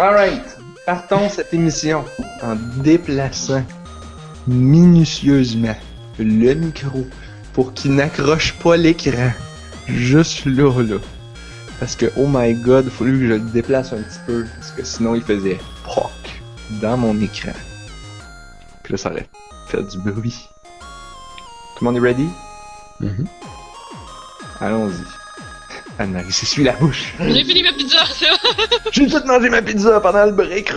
Alright, partons cette émission en déplaçant minutieusement le micro pour qu'il n'accroche pas l'écran. Juste là, là. Parce que, oh my god, il fallu que je le déplace un petit peu, parce que sinon il faisait proc dans mon écran. Puis là, ça aurait fait du bruit. Tout le monde est ready? Mhm. Allons-y. Anne-Marie s'essuie la bouche. J'ai fini ma pizza, c'est. J'ai tout mangé ma pizza pendant le break.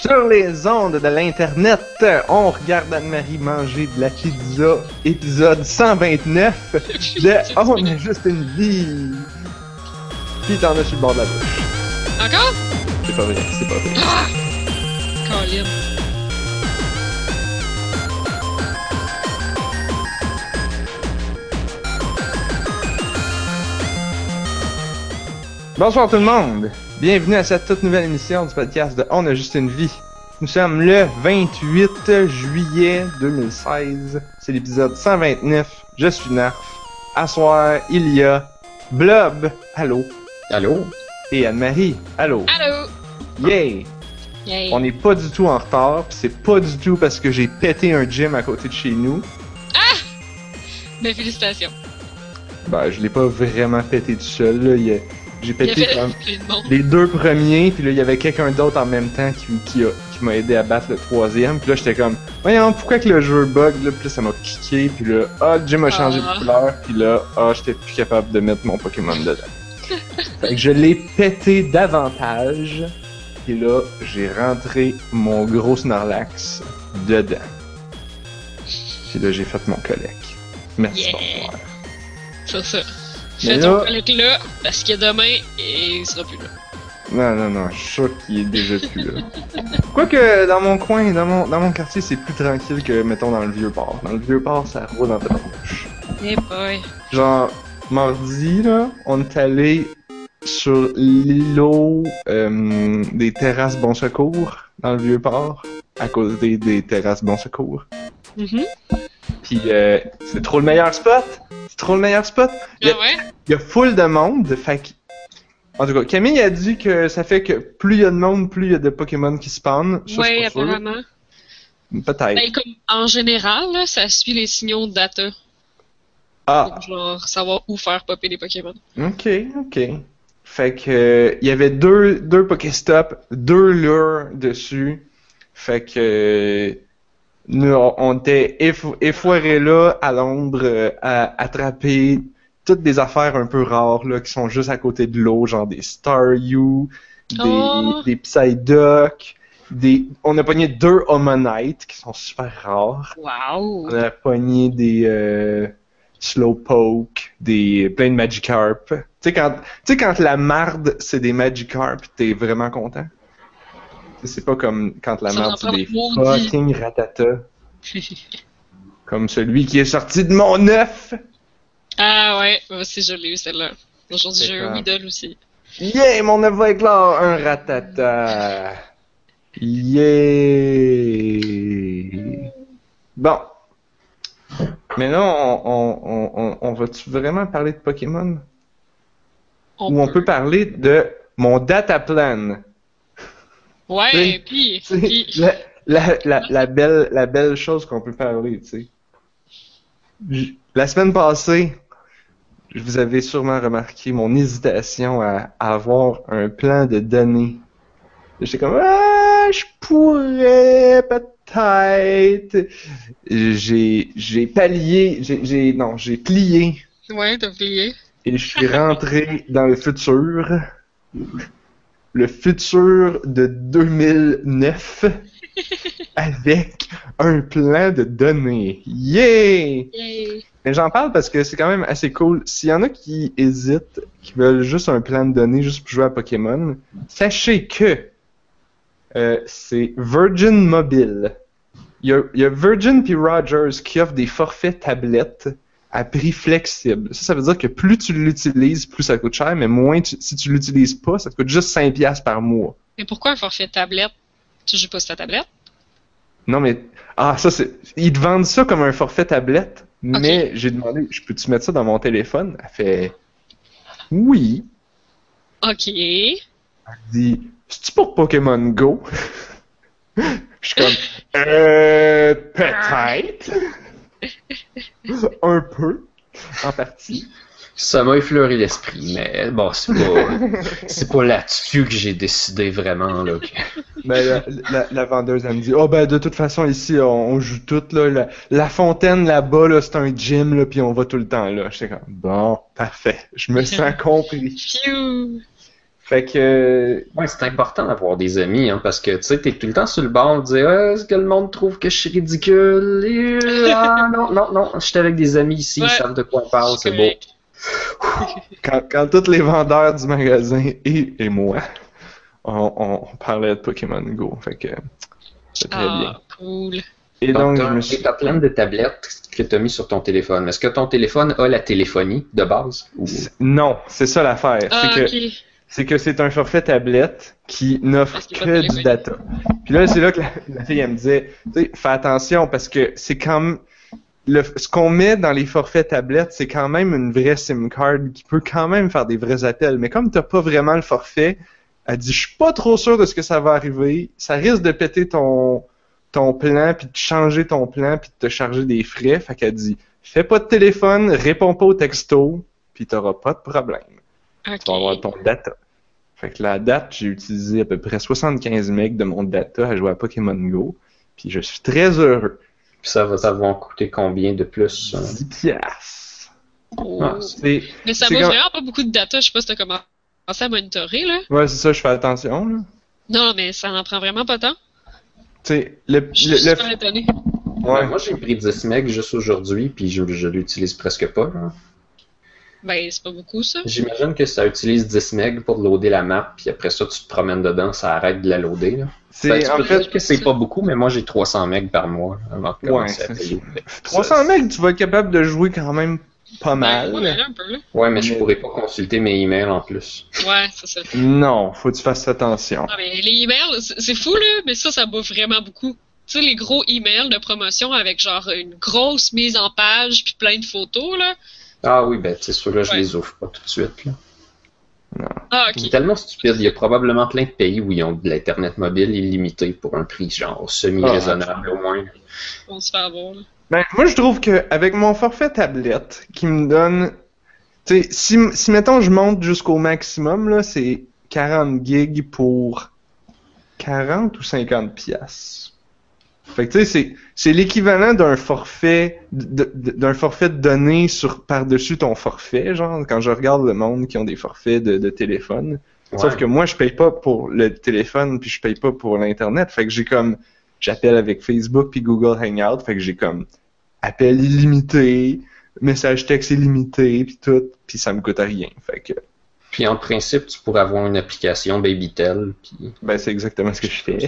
Sur les ondes de l'internet, on regarde Anne-Marie manger de la pizza, épisode 129 de Oh, on a juste une vie. Puis t'en as sur le bord de la bouche? Encore? C'est pas vrai, c'est pas vrai. Ah! Bonsoir tout le monde. Bienvenue à cette toute nouvelle émission du podcast de On a juste une vie. Nous sommes le 28 juillet 2016. C'est l'épisode 129. Je suis Narf. À soir, il y a Blob. Allô? Allô? Et Anne-Marie. Allô? Allô? Yay. Yay. On n'est pas du tout en retard. pis C'est pas du tout parce que j'ai pété un gym à côté de chez nous. Ben, félicitations. Ben, je l'ai pas vraiment pété tout seul. là. Il y a- J'ai pété comme les deux premiers, puis là, il y avait quelqu'un d'autre en même temps qui, qui, a- qui m'a aidé à battre le troisième. Puis là, j'étais comme, voyons, pourquoi que le jeu bug, là, puis là, ça m'a cliqué, puis là, ah, le gym a changé Ah. de couleur, puis là, ah, j'étais plus capable de mettre mon Pokémon dedans. fait que je l'ai pété davantage, puis là, j'ai rentré mon gros Snorlax dedans. Puis là, j'ai fait mon collègue. Merci, Yeah. bonsoir. C'est ça. Fais ton là- collecte là, parce que demain, il sera plus là. Non, non, non, je suis sûr qu'il est déjà plus là. Quoique, dans mon coin, dans mon, dans mon quartier, c'est plus tranquille que, mettons, dans le Vieux-Port. Dans le Vieux-Port, ça roule dans ta bouche. Eh boy. Genre, mardi, là, on est allé sur l'îlot euh, des terrasses Bon Secours, dans le Vieux-Port, à côté des terrasses Bon Secours. Mhm. Puis, euh, c'est trop le meilleur spot! C'est trop le meilleur spot! Il y a- Ah ouais? il y a full de monde, fait que... En tout cas, Camille a dit que ça fait que plus il y a de monde, plus il y a de Pokémon qui spawnent. Sûr. apparemment. Peut-être. Ben, comme en général, là, ça suit les signaux de data. Ah, Pour genre savoir où faire popper les Pokémon. ok, ok. Fait que euh, il y avait deux, deux Pokéstop, deux lures dessus. Fait que euh, nous, on, était eff- effoirés là à Londres euh, à attraper toutes des affaires un peu rares là qui sont juste à côté de l'eau, genre des Staryu, des, Oh. des Psyduck, des. On a pogné deux Homonite qui sont super rares. Wow! On a pogné des euh, Slowpoke, des plein de Magikarp. Tu sais quand, tu sais quand la marde c'est des Magikarp, t'es vraiment content? C'est pas comme quand la en c'est des fucking ratata, comme celui qui est sorti de mon œuf. ah ouais, moi aussi je l'ai eu celle-là. Aujourd'hui j'ai eu. Weedle aussi. Yeah, mon œuf va éclore un ratata. Yeah. Bon. Maintenant, on, on, on, on, on va-tu vraiment parler de Pokémon? Ou on peut parler de mon data plan? Ouais, pis, La, la, la, la belle, la belle chose qu'on peut parler, tu sais. J- La semaine passée, vous avez sûrement remarqué mon hésitation à, à avoir un plan de données. J'étais comme, ah, je pourrais peut-être. J'ai, pallié, j'ai, non, j'ai plié ouais, t'as oublié. et je suis rentré dans le futur. Le futur de 2009 avec un plan de données. Yeah! Yay! Mais j'en parle parce que c'est quand même assez cool. S'il y en a qui hésitent, qui veulent juste un plan de données juste pour jouer à Pokémon, sachez que euh, c'est Virgin Mobile. Il y a, il y a Virgin puis Rogers qui offrent des forfaits tablettes à prix flexible. Ça, ça veut dire que plus tu l'utilises, plus ça coûte cher, mais moins tu- si tu l'utilises pas, ça te coûte juste 5$ par mois. Mais pourquoi un forfait tablette? Tu joues pas sur ta tablette? Non, mais. Ah, ça, c'est. Ils te vendent ça comme un forfait tablette, mais j'ai demandé, je peux-tu mettre ça dans mon téléphone? Elle fait. Oui. Ok. Elle dit C'est-tu pour Pokémon Go? Je suis comme Euh. Peut-être. Un peu. En partie. Ça m'a effleuré l'esprit, mais bon, c'est pas, c'est pas là-dessus que j'ai décidé vraiment, là. que- Ben, la, la- la vendeuse, elle me dit, oh ben, de toute façon, ici, on, on joue tout, là. La, la fontaine, là-bas, là, c'est un gym, là, puis on va tout le temps, là. J'étais comme, bon, parfait. Je me sens compris. Fait que, Ouais, c'est important d'avoir des amis, hein, parce que, tu sais, t'es tout le temps sur le bord de dire, Ah, est-ce que le monde trouve que je suis ridicule? Et, ah, non, non, non, je suis avec des amis ici, Ouais. ils savent de quoi on parle, c'est beau. Quand, quand tous les vendeurs du magasin et, et moi, on, on, on parlait de Pokémon Go. Fait que, c'est très bien. Ah, cool. Et donc, Donc, je t'as me suis. t'as plein de tablettes que t'as mis sur ton téléphone. Est-ce que ton téléphone a la téléphonie de base? Ou... Non, c'est ça l'affaire. Ah, c'est que ok. C'est que c'est un forfait tablette qui n'offre que du data. Puis là, c'est là que la, la fille, elle me disait, tu sais, fais attention parce que c'est comme le, ce qu'on met dans les forfaits tablettes, c'est quand même une vraie SIM card qui peut quand même faire des vrais appels. Mais comme t'as pas vraiment le forfait, elle dit, je suis pas trop sûr de ce que ça va arriver. Ça risque de péter ton, ton plan, puis de changer ton plan, puis de te charger des frais. Fait qu'elle dit, fais pas de téléphone, réponds pas au texto, puis t'auras pas de problème tu vas avoir ton data. Fait que la date, j'ai utilisé à peu près 75 MB de mon data à jouer à Pokémon Go. Puis je suis très heureux. Puis ça va t'avoir coûté combien de plus? hein? 10 piastres. Oh. Ah. Mais ça vaut vraiment pas beaucoup de data. Je sais pas si t'as commencé à monitorer, là. Ouais, c'est ça, je fais attention. Là. Non, mais ça n'en prend vraiment pas tant. Tu sais, le... Je suis le, super le- étonnée. ouais. Ben, moi, j'ai pris 10 MB juste aujourd'hui, puis je, je l'utilise presque pas. là. Ben, c'est pas beaucoup, ça. J'imagine que ça utilise 10 MB pour loader la map, puis après ça, tu te promènes dedans, ça arrête de la loader. Là. C'est, Ben, tu en peux fait, dire que c'est pas beaucoup, mais moi, j'ai 300 MB par mois avant de commencer Ouais, à c'est payer. 300 MB, tu vas être capable de jouer quand même pas mal. Ben, ouais, là, un peu, là. Ouais, mais je Mais- pourrais pas consulter mes emails en plus. Ouais, c'est ça. Non, faut que tu fasses attention. Non, mais les emails, c'est c'est fou, là, mais ça, ça bouffe vraiment beaucoup. Tu sais, les gros emails de promotion avec genre une grosse mise en page puis plein de photos, là. Ah oui, ben, c'est sûr, là, je Ouais. les ouvre pas tout de suite. Là. Ah, C'est ok. tellement stupide. Il y a probablement plein de pays où ils ont de l'Internet mobile illimité pour un prix genre semi-raisonnable au moins. On se fait avoir, là. Ben, moi, je trouve que avec mon forfait tablette, qui me donne. Tu sais, si, si mettons je monte jusqu'au maximum, là, c'est 40 gigs pour 40 ou 50 piastres. Fait que tu sais, c'est, c'est l'équivalent d'un forfait d'un forfait de données sur par-dessus ton forfait, genre quand je regarde le monde qui ont des forfaits de, de téléphone. Sauf que moi, je paye pas pour le téléphone, puis je paye pas pour l'internet. Fait que j'ai comme, j'appelle avec Facebook puis Google Hangout. Fait que j'ai comme appel illimité, message texte illimité, puis tout, puis ça me coûte rien. Fait que, Puis en principe, tu pourrais avoir une application Babytel. Puis... ben c'est exactement ce que je fais.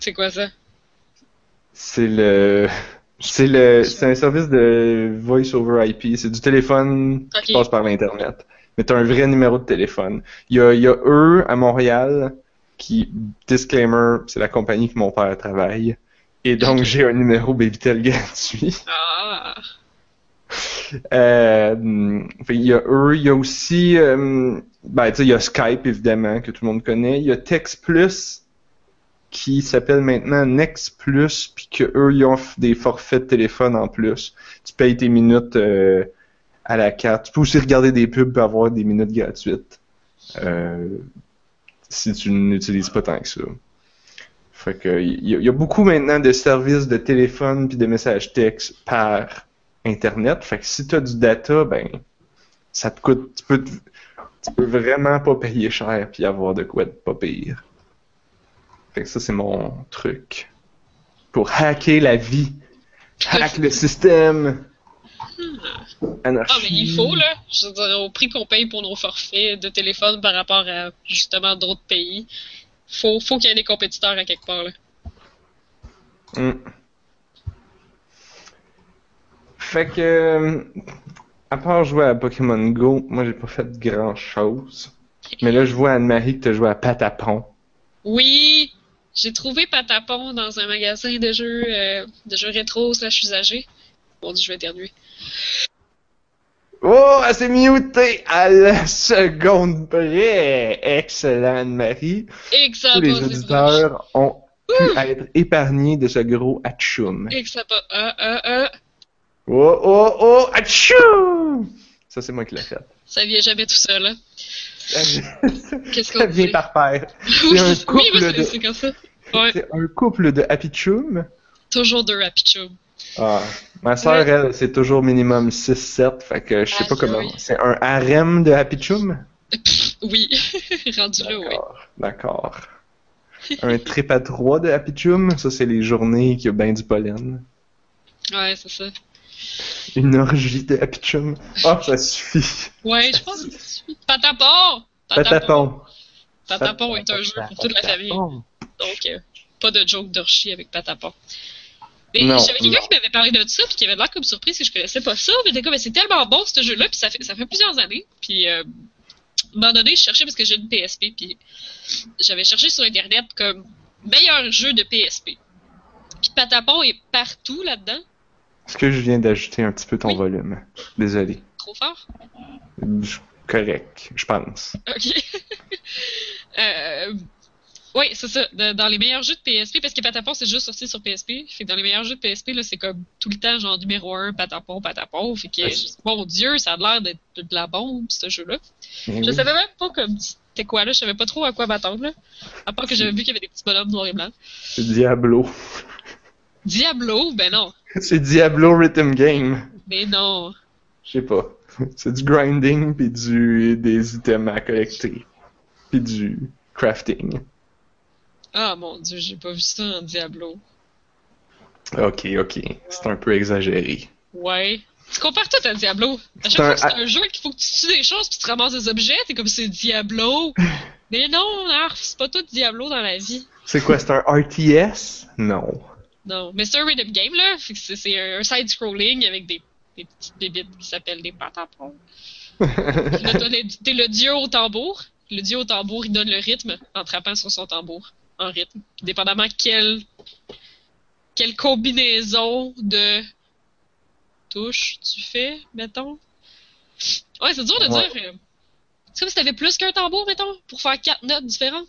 C'est quoi ça? C'est le, c'est le, c'est un service de voice over IP. C'est du téléphone qui passe par l'internet. Mais t'as un vrai numéro de téléphone. Il y a, il y a eux à Montréal qui, disclaimer, c'est la compagnie que mon père travaille. Et donc j'ai un numéro Babytel gratuit. Ah. Euh, il y a eux, il y a aussi, euh, ben, tu sais, il y a Skype, évidemment, que tout le monde connaît. Il y a Text Plus, qui s'appelle maintenant Next Plus, puis que eux, ils offrent des forfaits de téléphone en plus. Tu payes tes minutes euh, à la carte. Tu peux aussi regarder des pubs et avoir des minutes gratuites. Euh, si tu n'utilises pas tant que ça. Fait que, il y, a- il y a beaucoup maintenant de services de téléphone puis de messages texte par Internet. Fait que si tu as du data, ben, ça te coûte. Tu peux, tu peux vraiment pas payer cher puis avoir de quoi de pas pire. Fait que ça, c'est mon truc. Pour hacker la vie. Hack le système. Anarchie. Ah, mais il faut, là. Je veux dire, au prix qu'on paye pour nos forfaits de téléphone par rapport à, justement, d'autres pays, faut, faut qu'il y ait des compétiteurs à quelque part, là. Mm. Fait que, euh, à part jouer à Pokémon Go, moi j'ai pas fait grand chose. Mais là, je vois Anne-Marie que t'as joué à Patapon. Oui! J'ai trouvé Patapon dans un magasin de jeux, euh, de jeux rétro slash usagés. Bon, je vais éternuer. Oh, elle s'est mutée à la seconde près. Excellent, Marie. Ça Tous les auditeurs ont pu être épargnés de ce gros atchoum. Pas. Ah, ah, ah. Oh, oh, oh, atchoum! Ça, c'est moi qui l'ai fait. Ça vient jamais tout seul, hein. Qu'est-ce Ça qu'on vient par paire. Oui, un c'est- couple oui, c'est de- c'est comme ça. Ouais, C'est un couple de Happy Chum. toujours deux Happy Chum. Ah, ma soeur, Ouais. elle, c'est toujours minimum 6-7, fait que je sais pas Aïe, comment. C'est un harem de Happy Chum? Pff, oui, rendu là, oui. D'accord. Un trip à 3 de Happy Chum, ça c'est les journées qui a bien du pollen. Ouais, c'est ça. Une orgie de Chum. Ah, ça suffit. Ouais, je pense que c'est Patapon! Patapon. Patapon est un jeu pour toute la famille. Donc, euh, pas de joke d'orchie avec Patapon. Mais Non, j'avais quelqu'un qui m'avait parlé de ça, puis qui avait l'air comme surprise que je connaissais pas ça. Mais comme, c'est tellement bon ce jeu-là, puis ça fait, ça fait plusieurs années. Puis, euh, à un moment donné, je cherchais parce que j'ai une PSP, puis j'avais cherché sur Internet comme meilleur jeu de PSP. Puis Patapon est partout là-dedans. Est-ce que je viens d'ajouter un petit peu ton Oui. volume? Désolé. Trop fort? Je- Correct, je pense. Ok. euh, oui, c'est ça. De- dans les meilleurs jeux de PSP, parce que Patapon, c'est juste sorti sur PSP. Fait que dans les meilleurs jeux de PSP, là, c'est comme tout le temps, genre numéro 1, Patapon, Patapon. Fait que, mon Dieu, ça a l'air d'être de la bombe, ce jeu-là. Mais Je oui. savais même pas comme c'était quoi, là. Je savais pas trop à quoi m'attendre, là. À part que j'avais vu qu'il y avait des petits bonhommes noirs et blancs. C'est Diablo. Diablo? Ben non. C'est Diablo Rhythm Game. Mais non. Je sais pas. C'est du grinding puis du des items à collecter. Puis du crafting. Ah, mon Dieu, j'ai pas vu ça en Diablo. Ok, ok. C'est un peu exagéré. Ouais. Tu compares tout à Diablo. À chaque fois que c'est un jeu qu'il faut que tu tues des choses puis tu ramasses des objets, t'es comme c'est Diablo. Mais non, Arf, c'est pas tout Diablo dans la vie. C'est quoi, c'est un RTS? Non. Non. Mais c'est un rhythm game, là. C'est- un side-scrolling avec des, des petites bébites qui s'appellent des patapons. Puis là, t'es le dieu au tambour. Le dieu au tambour, il donne le rythme en trappant sur son tambour en rythme. Dépendamment quelle, quelle combinaison de touches tu fais, mettons. Ouais, c'est dur de Ouais. dire. euh, C'est comme si t'avais plus qu'un tambour, mettons, pour faire quatre notes différentes.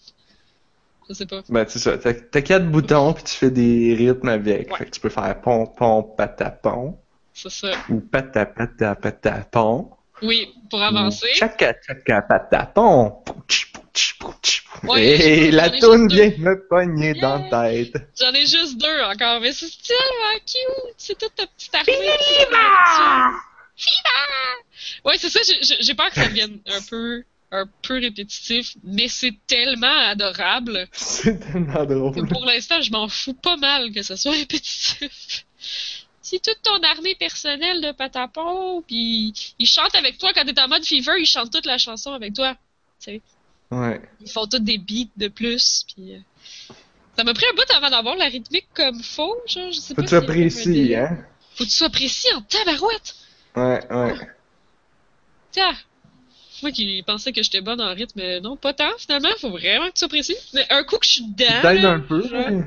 Je sais pas. ben, c'est ça. T'as t'as quatre boutons puis tu fais des rythmes avec. Ouais. Fait que tu peux faire pom pom patapon C'est ça. ou patapata patapon. Oui, pour avancer. Chaka chaka patapon. Pouch, pouch, pouch. Ouais, Et la toune deux. vient me pogner dans la tête. J'en ai juste deux encore, mais c'est tellement cute! C'est toute ta petite armée. Fiva! Ouais, c'est ça, j'ai- j'ai j'ai peur que ça devienne un peu, un peu répétitif, mais c'est tellement adorable C'est tellement que drôle. pour l'instant, je m'en fous pas mal que ça soit répétitif. Si toute ton armée personnelle de patapon, puis ils chantent avec toi quand t'es en mode fever, ils chantent toute la chanson avec toi. Ouais. Ils font tous des beats de plus, puis euh, ça m'a pris un bout avant d'avoir la rythmique comme faux, genre, je sais Faut pas. que tu sois précis, hein? Faut que tu sois précis en tabarouette. Ouais, ouais. Tiens, moi qui pensais que j'étais bonne en rythme, mais non, pas tant finalement, faut vraiment que tu sois précis. Mais un coup que je suis dedans, T'aides un peu. je-.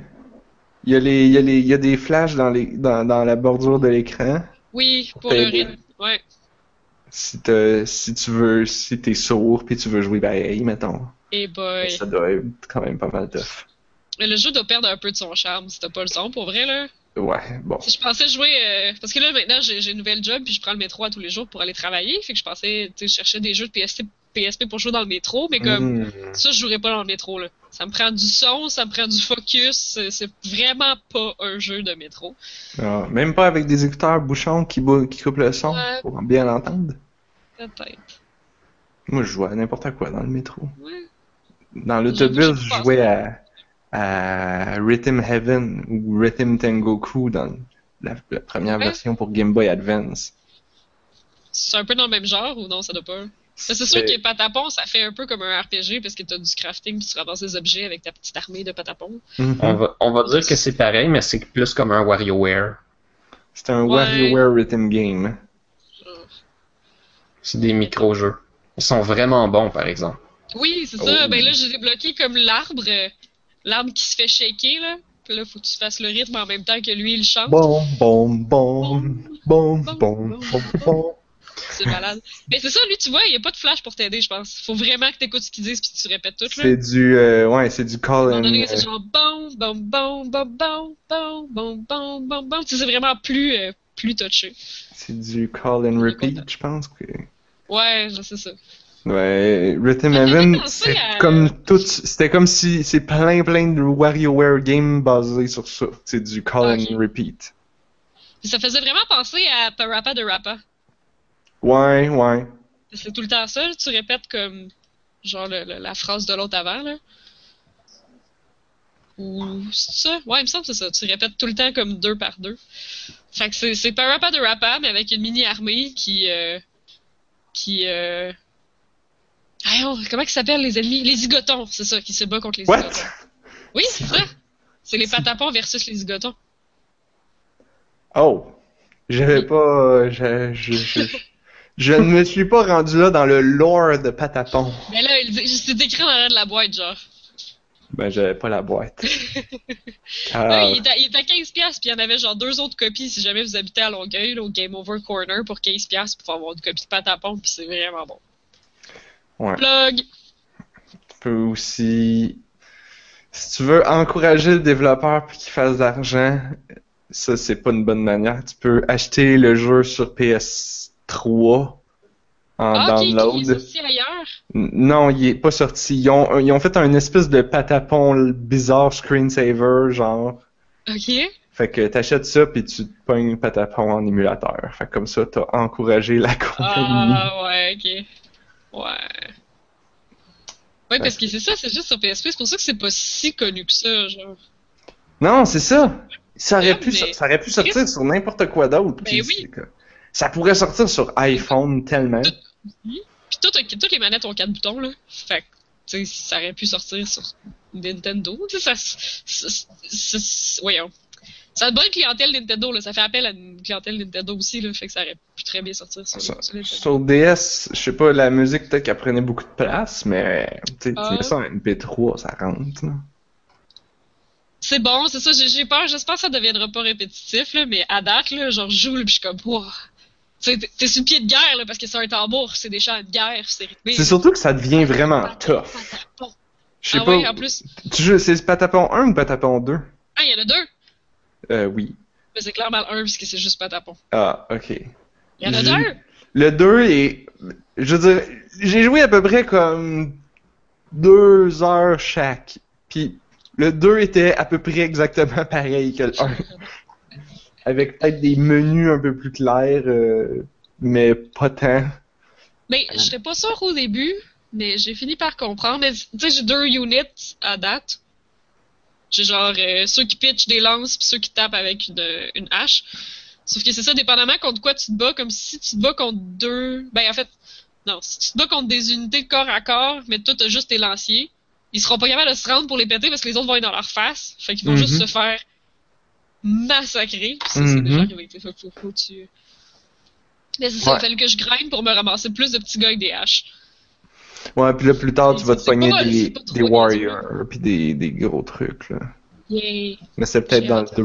Il y, a les, il, y a les, il y a des flashs dans, les, dans, dans la bordure de l'écran. Oui, pour le rythme, ouais. Si, si tu veux, si t'es sourd puis tu veux jouer pareil, mettons. Et boy. Ça doit être quand même pas mal tough. Mais le jeu doit perdre un peu de son charme si t'as pas le son, pour vrai, là. Ouais, bon. Si je pensais jouer. euh, parce que là, maintenant, j'ai une nouvelle job, puis je prends le métro à tous les jours pour aller travailler. Fait que je pensais, tu sais, je cherchais des jeux de PSP, PSP pour jouer dans le métro, mais comme. Mm. Ça, je jouerais pas dans le métro, là. Ça me prend du son, ça me prend du focus. C'est vraiment pas un jeu de métro. Ah, même pas avec des écouteurs bouchons qui, bou- qui coupent le son Ouais. pour bien l'entendre? Peut-être. Moi, je jouais à n'importe quoi dans le métro. Ouais. Dans l'autobus, je jouais à, à Rhythm Heaven ou Rhythm Tengoku dans la, la première Ouais. version pour Game Boy Advance. C'est un peu dans le même genre ou non, ça doit pas? C'est sûr que Patapon, ça fait un peu comme un RPG parce que t'as du crafting puis tu ramasses des objets avec ta petite armée de Patapon. Mhm. On va, on va dire que c'est pareil, mais c'est plus comme un WarioWare. C'est un Ouais. WarioWare Rhythm Game. Genre. C'est des micro-jeux. Ils sont vraiment bons, par exemple. Oui, c'est ça. Oh. Ben là, j'ai débloqué comme l'arbre, l'arbre qui se fait shaker, là. Puis là, faut que tu fasses le rythme en même temps que lui, il chante. Bon, bon, bon, bon, bon, bon, bon. C'est malade. Mais c'est ça, lui, tu vois, il n'y a pas de flash pour t'aider, je pense. Faut vraiment que t'écoutes ce qu'ils disent puis que tu répètes tout, là. C'est du, euh, ouais, c'est du call and. c'est euh, genre bon, bon, bon, bon, bon, bon, bon, bon, bon, bon. Tu sais, c'est vraiment plus, euh, plus touché. C'est du call and repeat, je pense que. Ouais, sais ça. Ouais, Rhythm Heaven, c'est à- comme tout, c'était comme si c'est plein plein de WarioWare games basés sur ça. C'est du call and repeat. Ça faisait vraiment penser à Parappa de Rappa. Ouais, ouais. C'est tout le temps ça, tu répètes comme genre le- le- la phrase de l'autre avant là. Ou c'est ça? Ouais, il me semble que c'est ça. Tu répètes tout le temps comme deux par deux. Fait que c'est, c'est Parappa de Rappa, mais avec une mini armée qui euh, qui euh... Ah, comment ils s'appellent les ennemis? Les zigotons, c'est ça, qui se bat contre les What? zigotons. Oui, c'est ça. C'est les patapons versus les zigotons. Oh, j'avais pas, je, je, je, je ne me suis pas rendu là dans le lore de Patapon. Mais là, il dit- c'est écrit en de la boîte, genre. Ben, j'avais pas la boîte. Là, Ah, il, est à, il est à 15$, puis il y en avait genre deux autres copies si jamais vous habitez à Longueuil, là, au Game Over Corner, pour 15$ pour avoir une copie de Patapon, puis c'est vraiment bon. Ouais. Plug! tu peux aussi, si tu veux encourager le développeur pour qu'il fasse de l'argent, ça c'est pas une bonne manière. Tu peux acheter le jeu sur PS3 en Ah, ok, il est download. sorti ailleurs. Non, il est pas sorti. Ils ont, ils ont fait un espèce de patapon bizarre screensaver, genre. Ok. Fait que t'achètes ça puis tu te pognes patapon en émulateur. Fait que comme ça, t'as encouragé la compagnie. Ah, ouais, ok. Ouais. Ouais, parce que c'est ça, c'est juste sur PSP, c'est pour ça que c'est pas si connu que ça, genre. Non, c'est ça. Ça aurait, pu, mais- ça aurait pu sortir sur n'importe quoi d'autre. Ben oui. Ça pourrait sortir sur iPhone tellement. Puis toutes, toutes les manettes ont quatre boutons, là. Fait que, tu sais, ça aurait pu sortir sur Nintendo. Ça. s- s- Voyons. Ça a une bonne clientèle Nintendo, là. Ça fait appel à une clientèle Nintendo aussi, là. Fait que ça aurait pu très bien sortir sur, Sur, sur Nintendo. sur DS, je sais pas, la musique peut-être qu'elle prenait beaucoup de place, mais tu Ah. mets ça en MP3, ça rentre. là. C'est bon, c'est ça. J'ai peur. J'espère que ça deviendra pas répétitif, là. Mais à date, là, genre, je joue, puis je suis comme, wow. T'es- sur le pied de guerre, là, parce que c'est un tambour, c'est des chants de guerre, c'est rythmé. C'est surtout que ça devient vraiment tough. Patapon. Je sais Ah pas. ouais, en plus. Tu joues, c'est Patapon 1 ou Patapon 2? Ah, il y en a deux. Euh, oui. Mais c'est clairement le 1, puisque c'est juste patapon. Ah, ok. Il y en a deux? Le 2 est. Je veux dire, j'ai joué à peu près comme deux heures chaque. Puis le 2 était à peu près exactement pareil que le 1. Avec peut-être des menus un peu plus clairs, euh, mais pas tant. Mais j'étais pas sûr au début, mais j'ai fini par comprendre. Mais tu sais, j'ai deux units à date. J'ai genre euh, ceux qui pitchent des lances puis ceux qui tapent avec une, une hache. Sauf que c'est ça, dépendamment contre quoi tu te bats, comme si tu te bats contre deux. Ben en fait, non, si tu te bats contre des unités de corps à corps, mais toi t'as juste tes lanciers, ils seront pas capables de se rendre pour les péter parce que les autres vont être dans leur face. Fait qu'ils vont Mhm. juste se faire massacrer. Puis ça, c'est Mhm. tu. Mais c'est ça, Ouais. il fallait que je grind pour me ramasser plus de petits gars avec des haches. Ouais, puis là plus tard tu vas te pogner des, pas des des warriors puis des, des gros trucs là. Yay. Mais c'est peut-être dans le hâte. 2.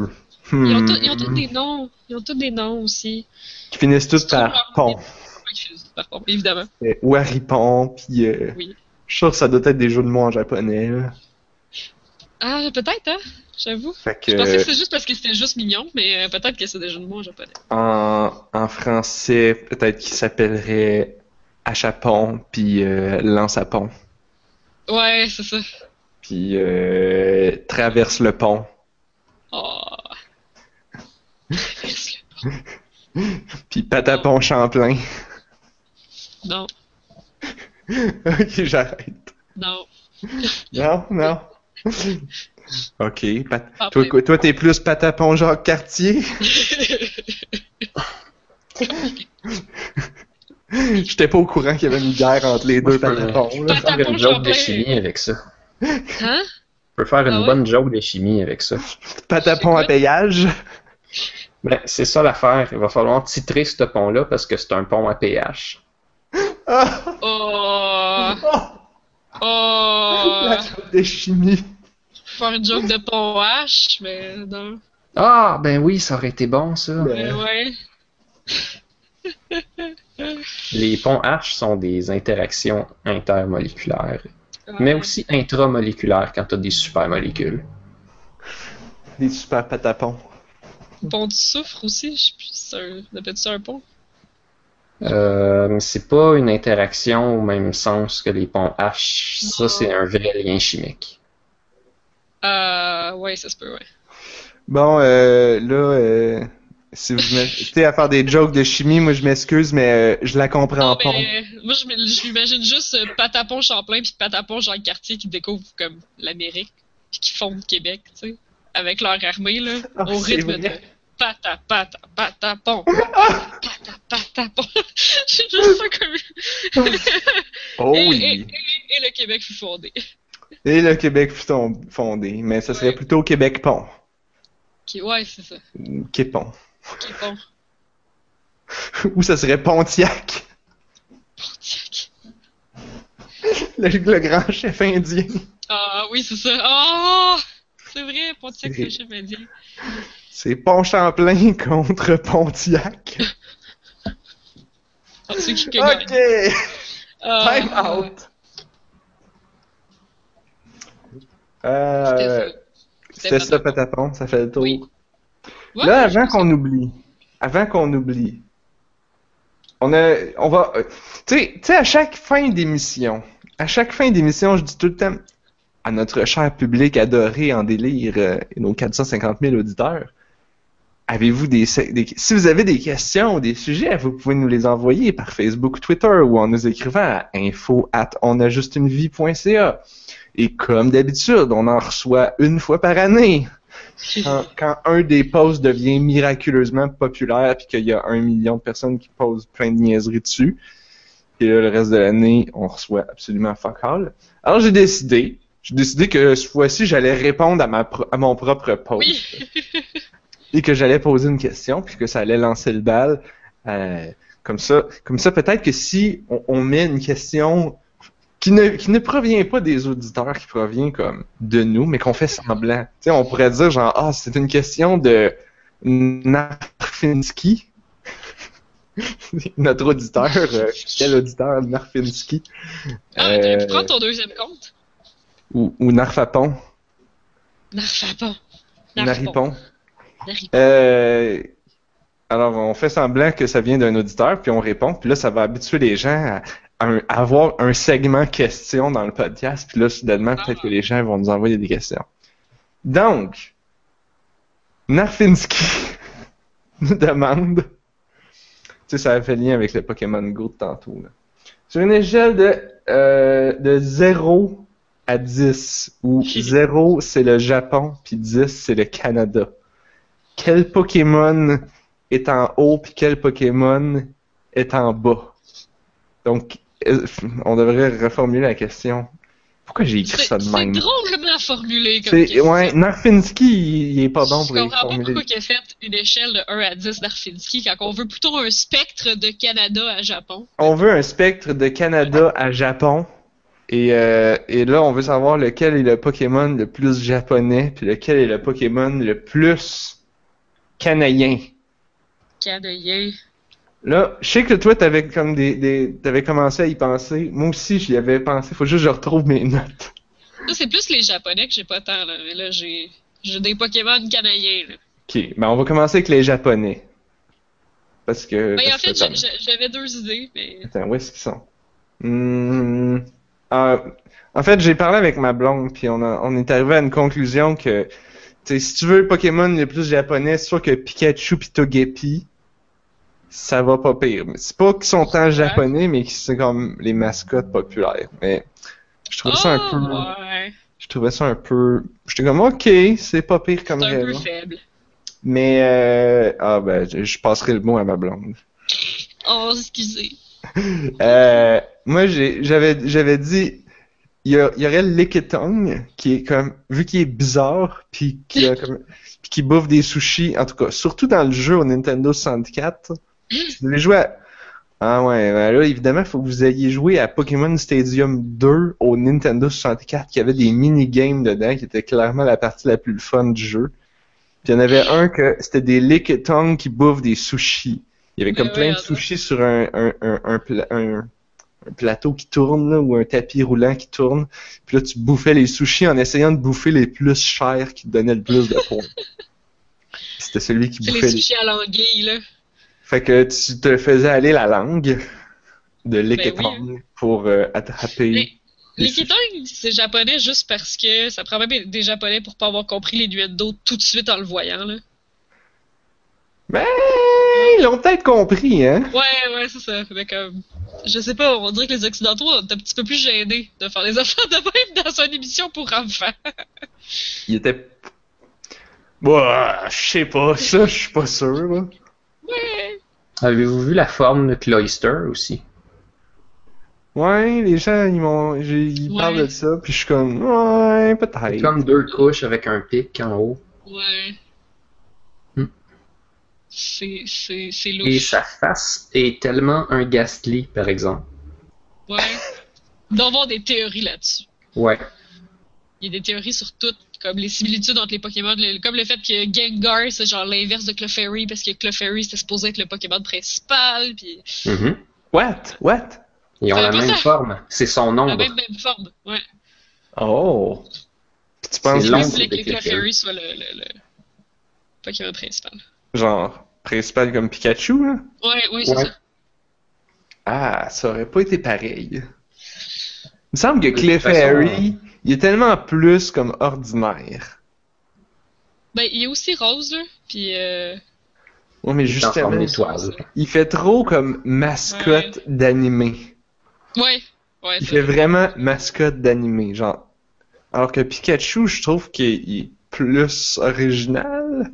Ils ont, Hmm. tous- ils ont tous des noms. Ils ont tous des noms aussi. Qui finissent tous par pont. Qui finissent par contre, évidemment. Euh, Waripon, puis euh, Oui. je suis sûr que ça doit être des jeux de mots en japonais. Là. Ah, peut-être, hein? J'avoue. Que Je pensais que c'était juste parce que c'était juste mignon, mais euh, peut-être que c'est des jeux de mots en japonais. en, en français, peut-être qu'il s'appellerait Achapon, puis euh, Lance à pont, Ouais, c'est ça. puis euh, Traverse le pont, Oh. puis Patapon Champlain. non, ok, j'arrête. non. Non, non. Ok, pat- Ah, toi, ben- toi t'es plus Patapon Jacques Cartier? J'étais pas au courant qu'il y avait une guerre entre les deux Patapons. Je peux faire une joke de chimie avec ça. hein? Je peux faire une Ah ouais? bonne joke de chimie avec ça. Patapon à péage. Ben, c'est ça l'affaire. Il va falloir titrer ce pont-là parce que c'est un pont à péage. Ah! Oh. Oh! Oh. La joke de chimie. Faire une joke de pont H, mais non. Ah, ben oui, ça aurait été bon, ça. Ben, Mais ouais. Les ponts H sont des interactions intermoléculaires, mais aussi intramoléculaires quand tu as des supermolécules. Des super patapons. Pont du soufre aussi, je sais plus, on appelle ça un pont? Euh, c'est pas une interaction au même sens que les ponts H. Ça, c'est un vrai lien chimique. Euh, ouais, ça se peut, ouais. Bon, euh, là, euh, si vous mettez à faire des jokes de chimie, moi je m'excuse, mais euh, je la comprends Non, pas. mais euh, moi, je m'imagine juste euh, Patapon Champlain puis Patapon Jean Cartier qui découvrent comme l'Amérique puis qui fondent Québec, tu sais, avec leur armée, là, Ah, au rythme vrai. de pata, pata, patapon, pata, patapon. J'ai juste ça comme... Oh et, et, oui. et- et le Québec fut fondé. Et le Québec fut fondé, mais ça serait Ouais. plutôt Québec-Pont. Qui, ouais, c'est ça. Quépon. Ou ça serait Pontiac, Pontiac. le, le grand chef indien. Ah oui, c'est ça. Ah! c'est vrai, Pontiac, c'est le chef indien. C'est Pont-Champlain contre Pontiac. Ok? Ah, time out. C'était Euh, ça. C'était ça. Patapon, ça fait le tour. Oui. Ouais, Là, avant qu'on oublie, avant qu'on oublie, on a, on va, tu sais, à chaque fin d'émission, à chaque fin d'émission, je dis tout le temps à notre cher public adoré en délire euh, et nos 450 000 auditeurs, avez-vous des, des, si vous avez des questions ou des sujets, vous pouvez nous les envoyer par Facebook ou Twitter ou en nous écrivant à info at. Et comme d'habitude, on en reçoit une fois par année quand, quand un des posts devient miraculeusement populaire puis qu'il y a un million de personnes qui posent plein de niaiseries dessus, et là, le reste de l'année, on reçoit absolument fuck all. Alors j'ai décidé, j'ai décidé que cette fois-ci, j'allais répondre à, ma pro- à mon propre post Oui. et que j'allais poser une question puis que ça allait lancer le bal. Euh, comme ça, comme ça peut-être que si on, on met une question qui ne, qui ne provient pas des auditeurs, qui provient comme de nous, mais qu'on fait semblant. Tu sais, on pourrait dire genre ah c'est une question de Narfinski. Notre auditeur, euh, quel auditeur Narfinski? Ah, Euh, pu prendre ton deuxième compte. ou, ou Narfapon, Narfapon. Naripon. Naripon. Euh, alors, on fait semblant que ça vient d'un auditeur, puis on répond, puis là, ça va habituer les gens à, un- avoir un segment questions dans le podcast, puis là, soudainement, peut-être que les gens vont nous envoyer des questions. Donc, Narfinski nous demande, tu sais, ça fait lien avec le Pokémon Go de tantôt, là. Sur une échelle de, euh, de 0 à 10, où 0 c'est le Japon, puis 10 c'est le Canada quel Pokémon est en haut puis quel Pokémon est en bas? Donc, on devrait reformuler la question. Pourquoi j'ai écrit C'est ça de c'est même? drôlement formulé comme C'est, question. ouais, Narfinski, il, il est pas bon Je pour les comprends pas formuler. pourquoi il a fait une échelle de 1 à 10 d'Arfinski quand on veut plutôt un spectre de Canada à Japon. On veut un spectre de Canada à Japon. Et, euh, et là, on veut savoir lequel est le Pokémon le plus japonais, puis lequel est le Pokémon le plus canadien. Canadien. Là, je sais que toi, t'avais comme des, des t'avais commencé à y penser. Moi aussi, j'y avais pensé. Faut juste que je retrouve mes notes. C'est plus les Japonais que j'ai pas tant, là. Mais là, j'ai j'ai des Pokémon canadiens, là. Ok, ben on va commencer avec les Japonais. Parce que. Ben, en parce fait, j'avais deux idées, mais... Attends, où est-ce qu'ils sont? Ah, en fait, j'ai parlé avec ma blonde, puis on, a- on est arrivé à une conclusion que, tu sais, si tu veux le Pokémon le plus japonais, c'est sûr que Pikachu pis Togepi, ça va pas pire. C'est pas qu'ils sont Ouais. japonais, mais qu'ils sont comme les mascottes populaires. Mais je trouvais ça un Oh, peu, ouais. je trouvais ça un peu, j'étais comme ok, c'est pas pire comme C'est un peu raison. faible. Mais euh, ah ben, je, passerai le mot à ma blonde. Oh, excusez. Euh, moi, j'avais j'avais dit, il y, a- il y aurait le Lickitung, qui est comme, vu qu'il est bizarre, puis qui a comme, puis qui bouffe des sushis, en tout cas, surtout dans le jeu au Nintendo 64. Vous voulez jouer à... Ah ouais, ben là, évidemment, il faut que vous ayez joué à Pokémon Stadium 2 au Nintendo 64, qui avait des mini-games dedans, qui était clairement la partie la plus fun du jeu. Puis il y en avait un que c'était des Lickitung qui bouffent des sushis. Il y avait comme Ben plein ouais, de sushis sur un, un, un, un, pla- un- un plateau qui tourne, là, ou un tapis roulant qui tourne. Puis là, tu bouffais les sushis en essayant de bouffer les plus chers qui te donnaient le plus de points. C'était celui qui les bouffait les... sushis à l'anguille, là. Fait que tu te faisais aller la langue de Ben l'équitong pour euh, attraper... Mais Kitong, c'est japonais juste parce que ça prend même des japonais pour pas avoir compris les nuendo tout de suite en le voyant, là. Ben, ils l'ont peut-être compris, hein? Ouais, ouais, c'est ça. Mais comme, je sais pas, on dirait que les Occidentaux sont un petit peu plus gênés de faire des affaires de même dans une émission pour enfants. Il était... Bah, je sais pas, ça, je suis pas sûr, là. Ouais. Avez-vous vu la forme de Cloyster aussi? Ouais, les gens, ils m'ont, j'ai- ils Ouais. parlent de ça, puis je suis comme, ouais, C'est peut-être. comme deux couches avec un pic en haut. Ouais. Hmm. C'est, c'est, c'est Et louche. sa face est tellement un Ghastly, par exemple. Ouais. Il doit y avoir des théories là-dessus. Ouais. Il y a des théories sur tout, comme les similitudes entre les Pokémon, le- comme le fait que Gengar, c'est genre l'inverse de Clefairy, parce que Clefairy, c'était supposé être le Pokémon principal, puis Mhm. What? What? Ils ont la même ça. forme. C'est son la nombre. même, même forme. Ouais. Oh. Puis tu penses que, que Clefairy. Soit le, le, le Pokémon principal. genre, principal comme Pikachu, là? Ouais, oui, c'est Ouais. ça. Ah, ça aurait pas été pareil. Il me semble que Clefairy, il est tellement plus comme ordinaire. Ben, il est aussi rose, là, puis euh, Ouais, mais justement, il fait trop comme mascotte d'animé. ouais, ouais, Il c'est fait vraiment mascotte d'animé, genre. Alors que Pikachu, je trouve qu'il est plus original.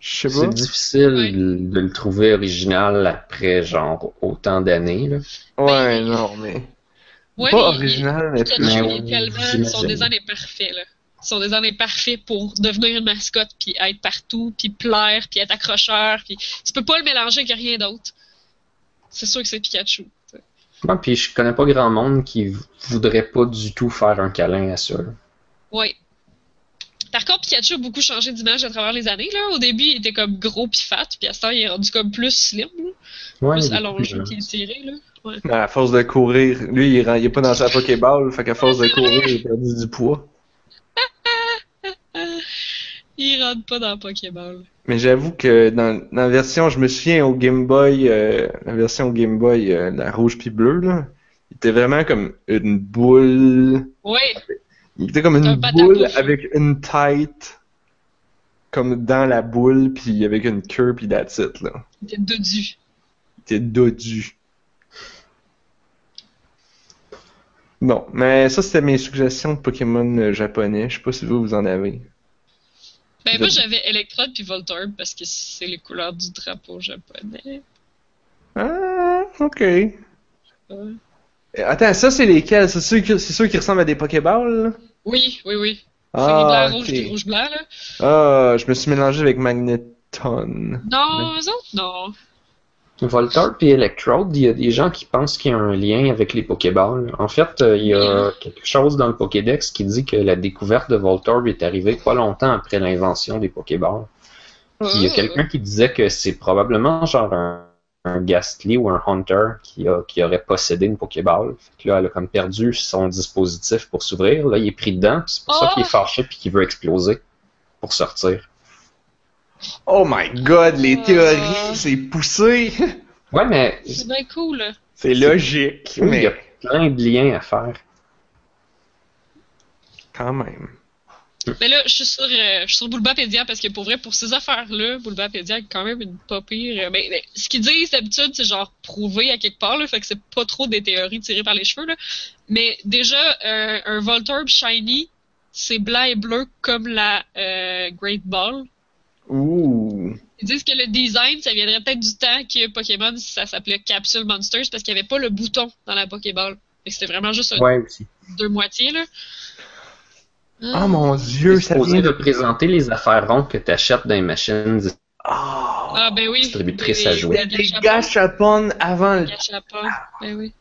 Je sais C'est pas. difficile Ouais. de, de le trouver original après genre autant d'années. là. Ouais, non, mais. Ouais, pas original, mais Pikachu, plus. Tellement. j'imagine. Son design est parfait, là. Son design est parfait pour devenir une mascotte, puis être partout, puis plaire, puis être accrocheur, puis tu peux pas le mélanger avec rien d'autre. C'est sûr que c'est Pikachu. Moi, puis je connais pas grand monde qui voudrait pas du tout faire un câlin à ça. là. Ouais. Par contre, Pikachu a beaucoup changé d'image à travers les années. Là. Au début, il était comme gros pis fat, puis à ce temps, il est rendu comme plus slim, là. Ouais, plus allongé plus puis étiré. Là. Ouais. Mais à force de courir, lui, il, rend- il est pas dans sa Pokéball, fait qu'à force de courir, il a perdu du poids. Il rentre pas dans la Pokéball. Mais j'avoue que dans, dans la version, je me souviens au Game Boy, euh, la version Game Boy, euh, la rouge puis bleue, là, il était vraiment comme une boule. Ouais, Il était comme Un une boule avec une tête, comme dans la boule, puis avec une queue, puis that's it, là. il était dodu. Il était dodu. Bon, mais ça, c'était mes suggestions de Pokémon euh, japonais. Je sais pas si vous, vous en avez. Ben, moi, j'avais Electrode puis Voltorb parce que c'est les couleurs du drapeau japonais. Ah, ok. Euh, Attends, ça, c'est lesquels? C'est ceux, qui- c'est ceux qui ressemblent à des Pokéballs, là? Oui, oui, oui. C'est Ah, les blancs, rouges ok. puis rouge-blanc, là. Ah, je me suis mélangé avec Magneton. Non, eux autres, non. Voltorb et Electrode, il y a des gens qui pensent qu'il y a un lien avec les Pokéballs. En fait, euh, il y a quelque chose dans le Pokédex qui dit que la découverte de Voltorb est arrivée pas longtemps après l'invention des Pokéballs. Il y a Oh. quelqu'un qui disait que c'est probablement genre un, un Ghastly ou un Hunter qui, a, qui aurait possédé une Pokéball. Fait que là, elle a comme perdu son dispositif pour s'ouvrir. Là, il est pris dedans, c'est pour ça qu'il est fâché puis qu'il veut exploser pour sortir. Oh my god, les Ah. théories, c'est poussé! Ouais, mais C'est bien cool, là. C'est logique, il y a mais plein de liens à faire. quand même. Mais là, je suis sur, euh, je suis sur Bulbapédia parce que pour vrai, pour ces affaires-là, Bulbapédia est quand même une pas pire. euh, mais, mais ce qu'ils disent d'habitude, c'est genre prouvé à quelque part, là, fait que c'est pas trop des théories tirées par les cheveux. Là. Mais déjà, euh, un Voltorb shiny, c'est blanc et bleu comme la euh, Great Ball. Ouh. Ils disent que le design, ça viendrait peut-être du temps que Pokémon, ça s'appelait Capsule Monsters parce qu'il n'y avait pas le bouton dans la Pokéball. C'était vraiment juste un- Ouais, aussi. deux moitiés, là. Oh mon dieu, C'est ça supposé vient de... représenter les affaires rondes que tu achètes dans les machines Oh. Ah, ben oui. distributrices Des- à jouer. C'était des gachapon avant le... Gachapon. Ben oui.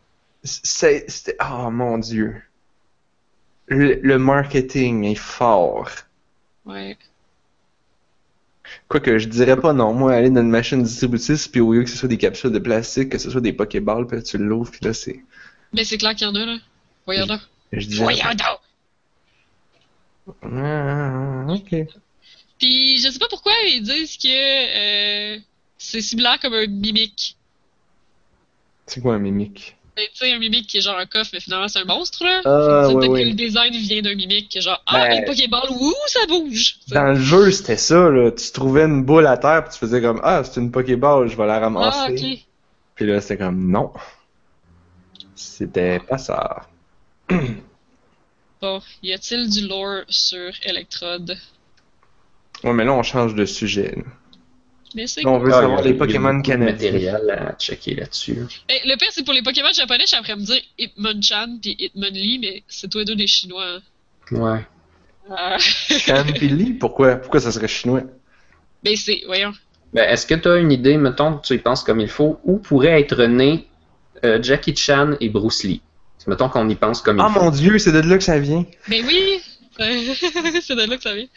C'est... c'était- Oh mon dieu. Le, le marketing est fort. Ouais. Quoique, je dirais pas non. Moi, aller dans une machine distributrice, puis au lieu que ce soit des capsules de plastique, que ce soit des Pokéballs, puis tu l'ouvres, puis là, c'est. Mais c'est clair qu'il y en a, là. Voyons donc. Je dirais. Voyons donc! Ah, ok. Puis je sais pas pourquoi ils disent que euh, c'est similaire comme un mimique. C'est quoi un mimique? Tu sais, un mimique qui est genre un coffre, mais finalement c'est un monstre, là. Ah, que le design vient d'un mimique, qui est genre, ah, Ben- une Pokéball, ouh, ça bouge! Dans le jeu, c'était ça, là. Tu trouvais une boule à terre, puis tu faisais comme, ah, c'est une Pokéball, je vais la ramasser. Ah, ok. Puis là, c'était comme, non. C'était pas ça. Bon, y a-t-il du lore sur Electrode? Ouais, mais là, on change de sujet. là. Mais c'est on veut Ah, savoir les Pokémon canadiens. matériel à checker là-dessus. Eh, le pire, c'est pour les Pokémon japonais, après me dire Hitmonchan puis Hitmonlee, mais c'est tous les deux des Chinois. Ouais. Ah. Chanpili? Pourquoi? Pourquoi ça serait chinois? ben c'est, voyons. Ben, est-ce que tu as une idée, mettons, que tu y penses comme il faut, où pourraient être nés euh, Jackie Chan et Bruce Lee? Mettons qu'on y pense comme Ah il faut. mon dieu, c'est de là que ça vient. Ben oui! c'est de là que ça vient.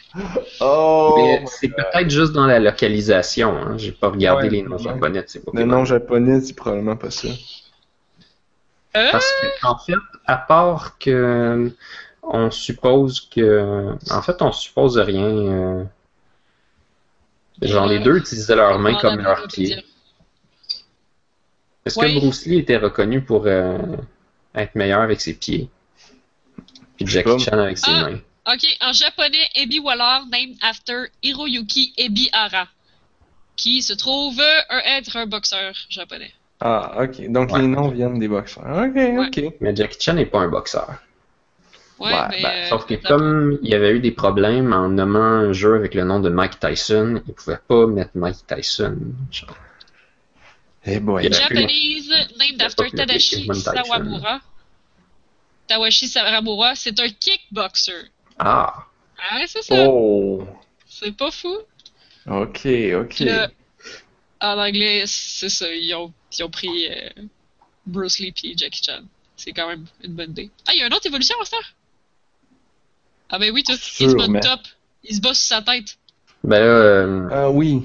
Oh! Mais c'est peut-être juste dans la localisation. Hein. J'ai pas regardé Ouais, les noms ouais. japonais de ces Le Pokémon. nom japonais, c'est probablement pas ça. Euh, Parce que, en fait, à part que on suppose que. En fait, on suppose rien. euh, Genre, les deux utilisaient leurs mains comme a leurs pieds. Est-ce que Bruce Lee était reconnu pour euh, être meilleur avec ses pieds? Puis Jackie pas. Chan avec ses Ah. mains. Ok, en japonais, Ebi Waller, named after Hiroyuki Ebihara, qui se trouve un, être un boxeur japonais. Ah, ok. Donc Ouais. les noms viennent des boxeurs. Ok, ok. Mais Jackie Chan n'est pas un boxeur. Ouais, Ouais, mais. ben, euh, Sauf que comme il y avait eu des problèmes en nommant un jeu avec le nom de Mike Tyson, il pouvait pas mettre Mike Tyson. Genre, Eh boy. Il y a- Japanese, named after Tadashi. Sawamura. Tawashi Sawamura, c'est un kickboxer. Ah! Ah, c'est ça. Oh! C'est pas fou. Ok, ok. Le- en anglais, c'est ça. Ils ont, ils ont pris euh, Bruce Lee puis Jackie Chan. C'est quand même une bonne idée. Ah, il y a une autre évolution, Master? Ah, ben oui, tout. Sûr, Hitmon mais- top. Il se bat sur sa tête. Ben là, euh, Ah oui.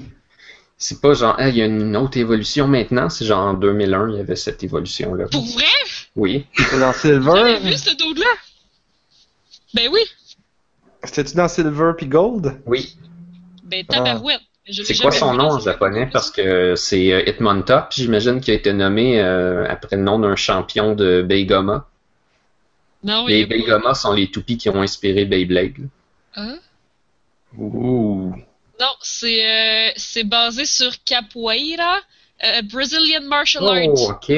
c'est pas genre, Ah, il y a une autre évolution maintenant, c'est genre en 2001, il y avait cette évolution-là. Pour vrai? Oui. C'était dans Silver? vu ce dude-là? Ben oui. C'était-tu dans Silver puis Gold? Oui. Ben tabarouette. Je l'ai C'est quoi son nom en japonais? Parce que c'est euh, Hitmontop, j'imagine qu'il a été nommé euh, après le nom d'un champion de Beigoma. Non, Les Beigoma sont les toupies qui ont inspiré Beyblade. Hein? Ouh. Non, c'est euh, c'est basé sur Capoeira, euh, Brazilian Martial Oh, Arts. ok.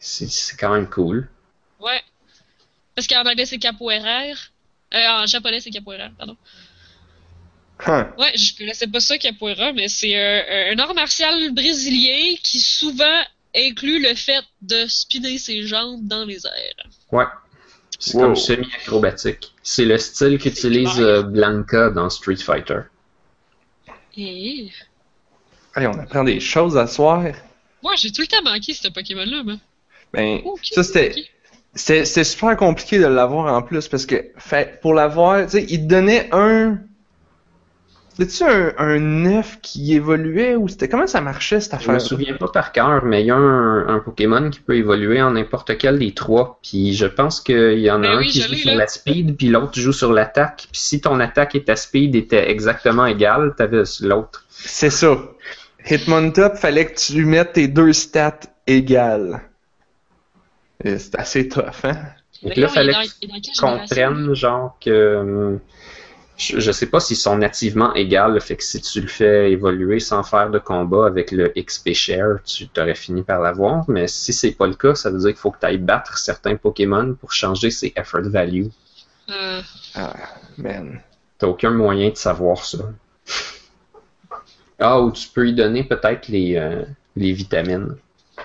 C'est c'est quand même cool. Ouais. Parce qu'en anglais, c'est Capoeira. Euh, en japonais, c'est Capoeira, pardon. Huh. Ouais, je connaissais pas ça, Capoeira, mais c'est euh, un art martial brésilien qui souvent inclut le fait de spinner ses jambes dans les airs. Ouais. C'est Wow. comme semi-acrobatique. C'est le style qu'utilise euh, Blanca dans Street Fighter. Et... Allez, on apprend des choses à soir. Moi, j'ai tout le temps manqué ce Pokémon-là, moi. Ben, ça c'était. super compliqué de l'avoir en plus parce que fait, pour l'avoir, tu sais, il te donnait un. C'était-tu un, un œuf qui évoluait ou c'était comment ça marchait cette Je me affaire? souviens pas par cœur, mais il y a un, un Pokémon qui peut évoluer en n'importe quel des trois. Puis je pense qu'il y en a un oui, qui joue sur là. la speed, puis l'autre joue sur l'attaque. Puis si ton attaque et ta speed étaient exactement égales, t'avais l'autre. C'est ça. Hitmontop, fallait que tu mettes tes deux stats égales. Et C'est assez tough, hein? Donc là, fallait il tu génération, comprennes, genre, que. hum, Je, je sais pas s'ils sont nativement égales, fait que si tu le fais évoluer sans faire de combat avec le XP Share, tu t'aurais fini par l'avoir. Mais si c'est pas le cas, ça veut dire qu'il faut que tu ailles battre certains Pokémon pour changer ses effort value. Euh, Ah, man. T'as aucun moyen de savoir ça. Ah, ou tu peux y donner peut-être les, euh, les vitamines.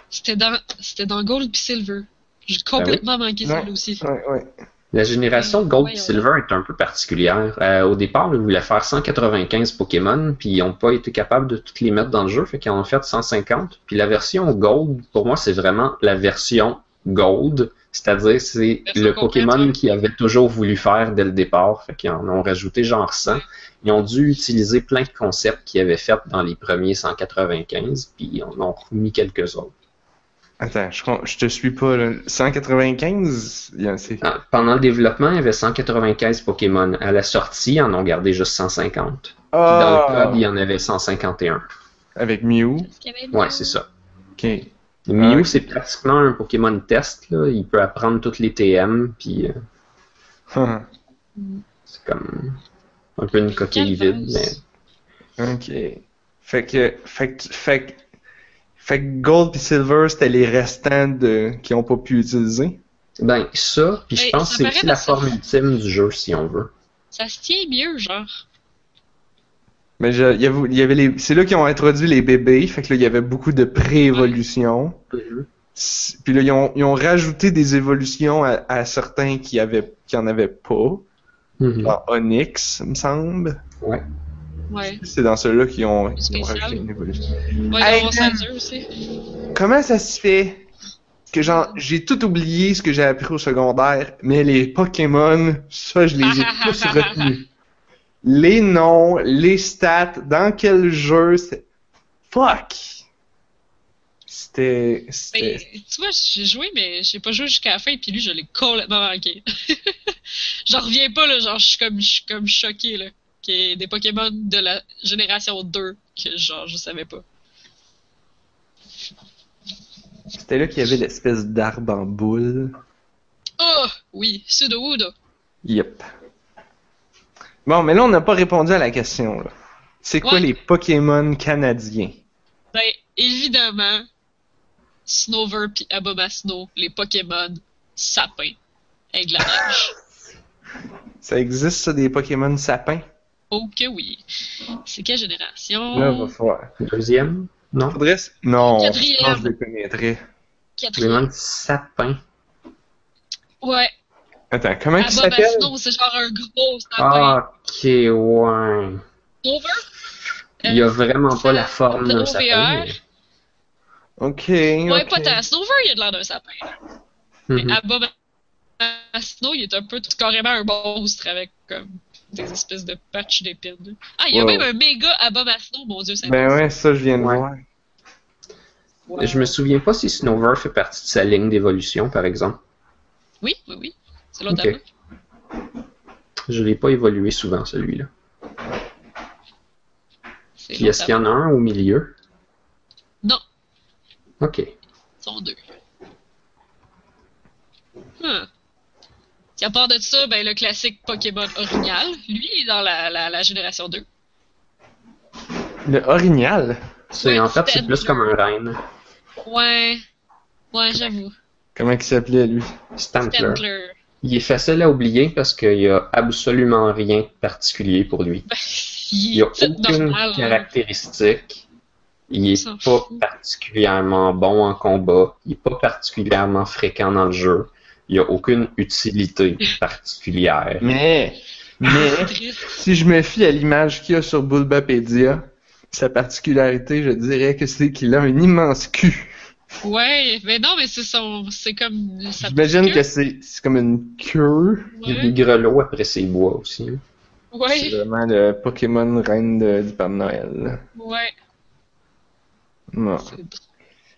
C'était dans, c'était dans Gold puis Silver. J'ai complètement manqué là aussi. Ouais, ouais. La génération de Gold et Ouais, Silver est un peu particulière. Euh, au départ, ils voulaient faire 195 Pokémon, puis ils n'ont pas été capables de toutes les mettre dans le jeu, fait qu'ils en ont fait 150. Puis la version Gold, pour moi, c'est vraiment la version Gold C'est-à-dire, c'est le Pokémon qu'ils avaient toujours voulu faire dès le départ. Fait qu'ils en ont rajouté genre 100. Ils ont dû utiliser plein de concepts qu'ils avaient fait dans les premiers 195, puis ils en ont remis quelques autres. Attends, je, je te suis pas, là. 195? il y en- c'est- Ah, Pendant le développement, il y avait 195 Pokémon. À la sortie, ils en ont gardé juste 150. Puis Dans le Ah! code, il y en avait 151. Avec Mew? Ouais, c'est ça. Ok. Mew, Ouais. c'est pratiquement un Pokémon test. Là. Il peut apprendre toutes les TM, puis euh, c'est comme un peu une coquille vide. Mais... ok. Fait que, fait que, fait que, fait que Gold et Silver, c'était les restants de, qui ont pas pu utiliser. Ben, ça, puis je Ben, pense que c'est aussi la forme ultime du jeu, si on veut. Ça se tient mieux, genre. Mais je- il y avait, il y avait les, c'est là qu'ils ont introduit les bébés, fait que là, il y avait beaucoup de pré-évolution. S- Puis là, ils ont, ils ont rajouté des évolutions à, à certains qui avaient, qui en avaient pas. Mhm. Dans Onyx, il me semble. Ouais. Ouais. C'est dans ceux-là qu'ils ont, ils ont rajouté une évolution. Ouais, Hey, aussi. Comment ça se fait que genre j'ai tout oublié ce que j'ai appris au secondaire, mais les Pokémon, ça je les ai tous retenus. Les noms, les stats, dans quel jeu, c'est fuck. C'était Ben, c'était tu vois, j'ai joué, mais j'ai pas joué jusqu'à la fin, puis lui, je l'ai complètement manqué. J'en reviens pas, là, genre, je suis comme, je suis comme choqué, là. Des Pokémon de la génération 2 que, genre, je savais pas. c'était là qu'il y avait l'espèce d'arbre en boule. Oh! Oui, Sudowoodo. Yep. Bon, mais là on n'a pas répondu à la question là. C'est quoi Ouais. les Pokémon canadiens? Ben, évidemment, Snover puis Abomasnow, les Pokémon sapins avec de la neige. Ça existe ça des Pokémon sapins? Oh que oui. C'est quelle génération? Là va falloir. Deuxième? Non? Faudrait non, je Quatrième. pense que je les connaîtrais. Quatrième. Pokémon sapin. Ouais. Attends, comment il s'appelle? C'est genre un gros sapin. Ah, ok, ouais. Snover? Il y a vraiment pas la forme d'un sapin. mais- Ok. Ouais, pas tant. Snover, il a de l'air d'un sapin. Mais Mhm. Abomasnow, il est un peu carrément un monstre avec comme des espèces de patchs d'épines. Ah, il y a Wow. même un méga Abomasnow, mon dieu, c'est Ben ouais, ça je viens de Ouais. voir. ouais. Je me souviens pas si Snover fait partie de sa ligne d'évolution, par exemple. Oui, oui, oui. C'est l'autre Ok. tableau. Je l'ai pas évolué souvent, celui-là. C'est Puis est-ce qu'il y en a un au milieu? Non. Ok. Ils sont deux. Hmm. Puis à part de ça, ben, le classique Pokémon Orignal, lui, il est dans la, la, la génération 2. Le Orignal? C'est, Ouais, en fait, c'est plus comme un reine. Ouais. Ouais, j'avoue. Comment il s'appelait lui? Stantler. Stantler. Il est facile à oublier parce qu'il y a absolument rien de particulier pour lui. Ben, Il n'y a aucune normal. hein. caractéristique. Il est s'en pas fout. particulièrement bon en combat. Il est pas particulièrement fréquent dans le jeu. Il n'y a aucune utilité particulière. Mais, mais, si je me fie à l'image qu'il y a sur Bulbapedia, sa particularité, je dirais que c'est qu'il a un immense cul. Ouais, mais non, mais c'est son. C'est comme. J'imagine que c'est c'est comme une queue. Il y a des grelots après ses bois aussi. C'est Ouais, vraiment le Pokémon reine de- du Père Noël. ouais. Non.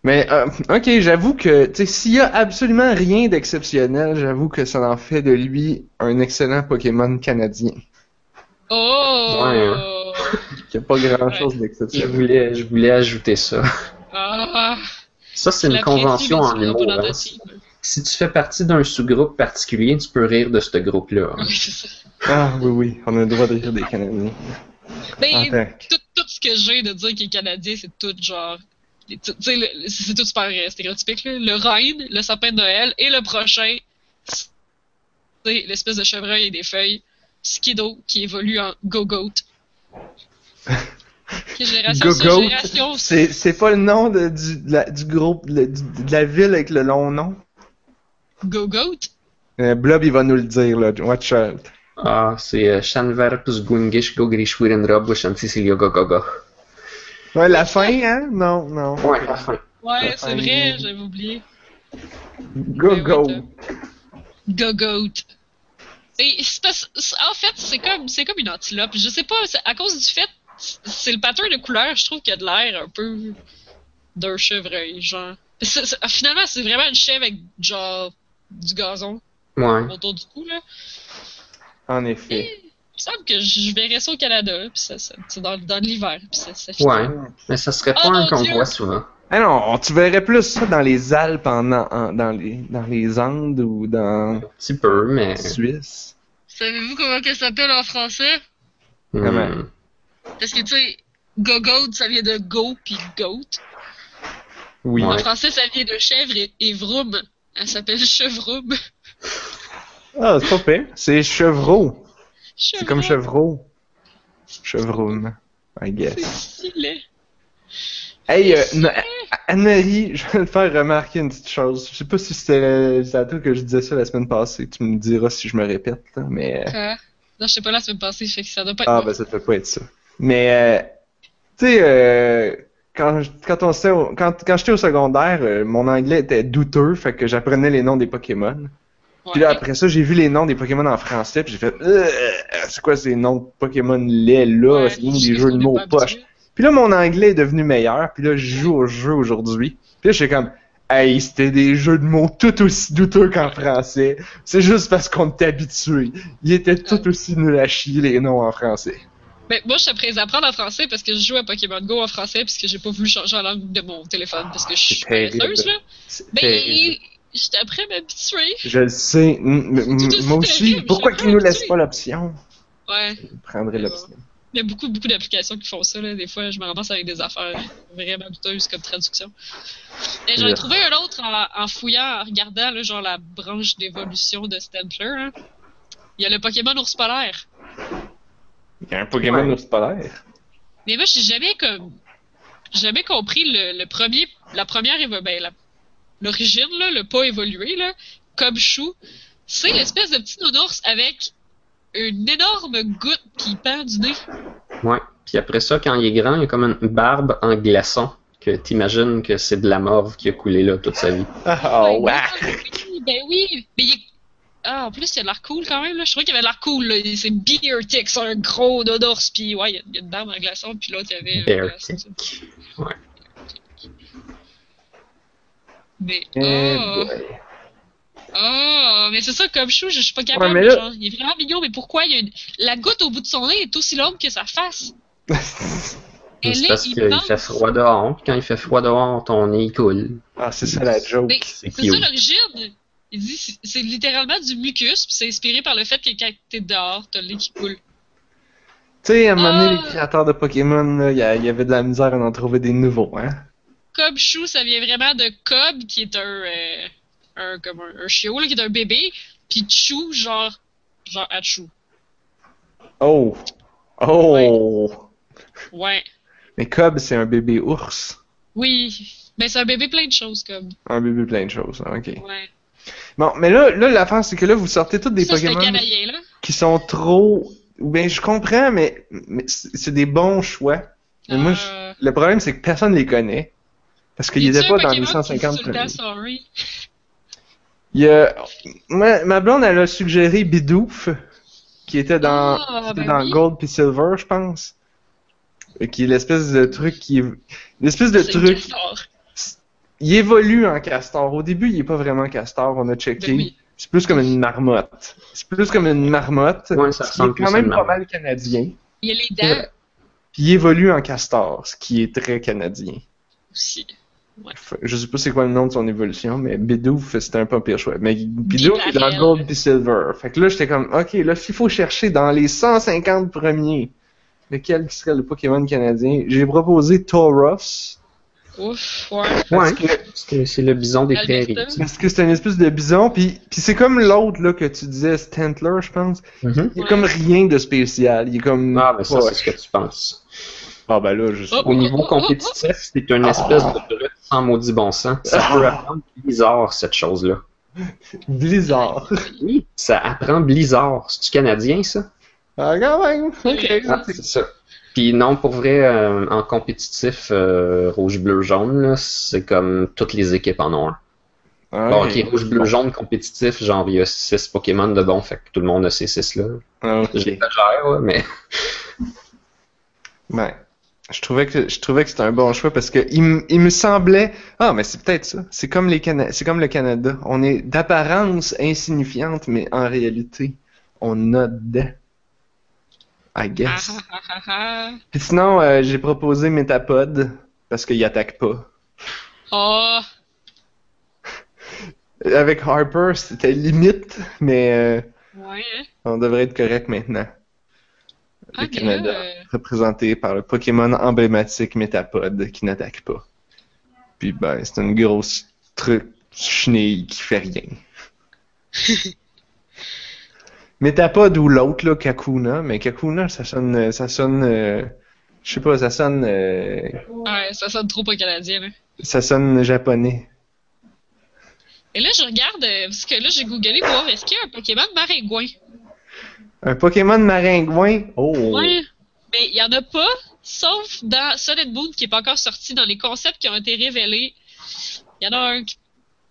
Mais, euh, ok, j'avoue que, tu sais, s'il y a absolument rien d'exceptionnel, j'avoue que ça en fait de lui un excellent Pokémon canadien. Oh! Ouais, Il n'y a pas grand chose Je d'exceptionnel. voulais, je voulais ajouter ça. Ah! Ça, c'est une convention en humour. hein. Si tu fais partie d'un sous-groupe particulier, tu peux rire de ce groupe-là. hein. Oui, c'est ça. Ah, oui, oui, on a le droit de rire des Canadiens. Ben, tout, tout ce que j'ai de dire qu'il est canadien, c'est tout genre. C'est tout super euh, stéréotypique, là. Le Rhine, le sapin de Noël, et le prochain, c'est l'espèce de chevreuil et des feuilles, Skiddo, qui évolue en Go-Goat. Quelle génération ça? Go-Goat, c'est c'est pas le nom de, du, de la, du groupe, le- du- de la ville avec le long nom? Go-Goat? Euh, Blob, il va nous le dire, là. Watch out. Ah, c'est euh, Shanverpus Gungish Gogrish Wirenrob Shanticilio Gogogo. Ouais, la fin, hein? Non, non. Ouais, la fin. Ouais, c'est vrai, j'avais oublié. Go Ben oui, go. t'as- Go Goat. Et c'est parce- c'est- en fait, c'est comme, c'est comme une antilope. Je sais pas, à cause du fait, c'est le pattern de couleur, je trouve qu'il y a de l'air un peu d'un chevreuil, genre. C'est- c'est- finalement, c'est vraiment une chèvre avec, genre, du gazon Ouais. autour du cou, là. En effet. Et me semble que je verrais ça au Canada, puis ça, ça- c'est dans, dans l'hiver, puis ça, ça. Ouais. Mais ça serait pas Oh, un qu'on voit souvent. Ah non, tu verrais plus ça dans les Alpes, en, en- dans, les, dans les Andes ou dans Un petit peu, mais. Suisse. Savez-vous comment elle s'appelle en français? Comment? Hmm. Parce que, tu sais, go goat, ça vient de go puis goat. Oui. En Ouais. français, ça vient de chèvre et, et vroom. Elle s'appelle chevroum. Ah, c'est pas pire. C'est chevreau. C'est comme chevreau. Chevroum, I C'est guess. stylé. Hey, euh, Anne-Marie, je vais te faire remarquer une petite chose. Je sais pas si c'était c'est à toi que je disais ça la semaine passée. Tu me diras si je me répète, là, mais... euh, Quoi? Non, je sais pas, la semaine passée, fait que ça doit pas être Ah, ben ça peut pas être ça. Mais, euh, tu sais, euh, quand, quand, on quand, quand j'étais au secondaire, euh, mon anglais était douteux, fait que j'apprenais les noms des Pokémon. Puis là, après ça, j'ai vu les noms des Pokémon en français, puis j'ai fait, Euh, c'est quoi ces noms Pokémon laid là? Ouais, c'est je des jeux de mots habitué. Puis là, mon anglais est devenu meilleur, puis là, je joue au jeu aujourd'hui. Puis là, j'étais comme, hey, c'était des jeux de mots tout aussi douteux qu'en français. C'est juste parce qu'on était habitué. Ils étaient tout aussi nuls à chier, les noms en français. Mais moi, je suis prêt à apprendre en français parce que je joue à Pokémon Go en français puisque j'ai pas voulu changer la langue de mon téléphone parce que je suis paresseuse, là. Mais. J'étais prêt à m'habituer. Je le sais. M- m- tout aussi Moi aussi. Pourquoi qu'ils nous laissent pas l'option? Ouais. Je prendrais l'option. Il y a beaucoup, beaucoup d'applications qui font ça, là. Des fois, je me ramasse avec des affaires vraiment douteuses comme traduction. Et j'en ai trouvé un autre en, en fouillant, en regardant, là, genre la branche d'évolution de Stempler. Il y a le Pokémon ours polaire. Il y a un Pokémon Ouais. ours polaire? Mais moi, j'ai jamais comme, j'ai jamais compris le, le premier, la première évo- ben, la- l'origine, là, le pas évolué, là, comme chou. C'est l'espèce de petit nounours avec une énorme goutte qui pend du nez. Ouais. Puis après ça, quand il est grand, il a comme une barbe en glaçon. Que t'imagines que c'est de la morve qui a coulé là toute sa vie. Oh, ouais. Ben oui, ben oui. Mais il est- Ah, en plus, il a l'air cool quand même, là. Je trouvais qu'il avait l'air cool, là. C'est Beer Tick, c'est un gros nounours, puis ouais, il y a- une barbe en glaçon, puis l'autre, il y avait Bear glaçon. tick. Ouais. Mais, Eh oh, oh, mais c'est ça, comme chou, je suis pas capable, Ouais, mais là- genre, il est vraiment mignon, mais pourquoi il y a une... la goutte au bout de son nez est aussi longue que sa face? Elle C'est est parce qu'il fait froid dehors. Puis quand il fait froid dehors, ton nez il coule. Ah, c'est ça la joke. C'est ça l'origine. Il dit c'est- c'est littéralement du mucus, puis c'est inspiré par le fait que quand t'es dehors, t'as le nez qui coule. Tu sais, à un moment donné, Ah. les créateurs de Pokémon, là, il y, y avait de la misère à en trouver des nouveaux, hein. Cob chou, ça vient vraiment de Cob, qui est un, euh, un comme un, un chiot, là, qui est un bébé, puis Chou, genre, genre Achou. Oh! Oh! Ouais. Mais Cobb, c'est un bébé ours. Oui. Mais c'est un bébé plein de choses, Cob. Un bébé plein de choses, hein, ok. Ouais. Bon, mais là, là l'affaire, c'est que là, vous sortez tous des ça, Pokémon canadien, qui sont trop... Ben, je comprends, mais, mais c'est des bons choix. Mais moi, je- Euh, le problème, c'est que personne les connaît. Parce étaient un pas dans les Pokémon qui dit 150 tout le temps premiers. sorry? Il y a... Ma, ma blonde, elle a suggéré Bidoof, qui était dans, Ah, était ben dans oui. Gold puis Silver, je pense. Qui est l'espèce de truc qui... L'espèce de truc... Castor. Il évolue en castor. Au début, il est pas vraiment castor, on a checké. Ben oui. C'est plus comme une marmotte. C'est plus comme une marmotte. Ouais, ça ressemble quand même pas mal canadien. Il y a les dents Puis il évolue en castor, ce qui est très canadien. aussi. Fait- Je sais pas c'est quoi le nom de son évolution, mais Bidoof, c'était un pas pire choix. Mais Bidoof est dans. Gold puis Silver. Fait que là, j'étais comme, ok, là, s'il faut chercher dans les 150 premiers, lequel qui serait le Pokémon canadien, j'ai proposé Tauros. Ouf, ouais. Parce Ouais. que C'est le bison des Alberta. prairies. Parce que c'est une espèce de bison, puis puis c'est comme l'autre là que tu disais, Stantler, je pense. Mhm. Il est Ouais. comme rien de spécial. Il est comme. Ah, ben ça, Ouais. c'est ce que tu penses. Ah ben là, je sais. Au niveau compétitif, c'est une espèce de brute sans maudit bon sens. Ça Ah. peut apprendre Blizzard, cette chose-là. Blizzard. Oui, ça apprend Blizzard. C'est-tu canadien, ça? Ah quand même. Ok. Ah, c'est ça. Puis non, pour vrai, euh, en compétitif, euh, rouge, bleu, jaune, là, c'est comme toutes les équipes en ont un. Ah Bon, ouais. ok, rouge, bleu, jaune compétitif, genre il y a 6 Pokémon de bon, fait que tout le monde a ces 6-là. Ah, ok. J'exagère, ouais, mais. Ben, je trouvais que je trouvais que c'était un bon choix parce que il, m- il me semblait ah mais c'est peut-être ça. C'est comme les Cana- c'est comme le Canada. On est d'apparence insignifiante mais en réalité on a dedans. I guess. Puis sinon euh, j'ai proposé Metapod parce qu'il attaque pas. Oh, Avec Harper c'était limite mais euh, ouais. on devrait être correct maintenant. Le Ah, mais Canada représenté par le Pokémon emblématique Metapod qui n'attaque pas. Puis ben, c'est une grosse truc chenille qui fait rien. Metapod ou l'autre là, Kakuna, mais Kakuna ça sonne ça sonne euh, je sais pas, ça sonne euh, ouais, ça sonne trop pas canadien, là. ça sonne japonais. Et là, je regarde, euh, parce que là, j'ai googlé pour voir est-ce qu'il y a un Pokémon maringouin? Un Pokémon maringouin. Oh. Ouais. Mais il y en a pas, sauf dans Solid Moon, qui est pas encore sorti, dans les concepts qui ont été révélés. Il y en a un qui.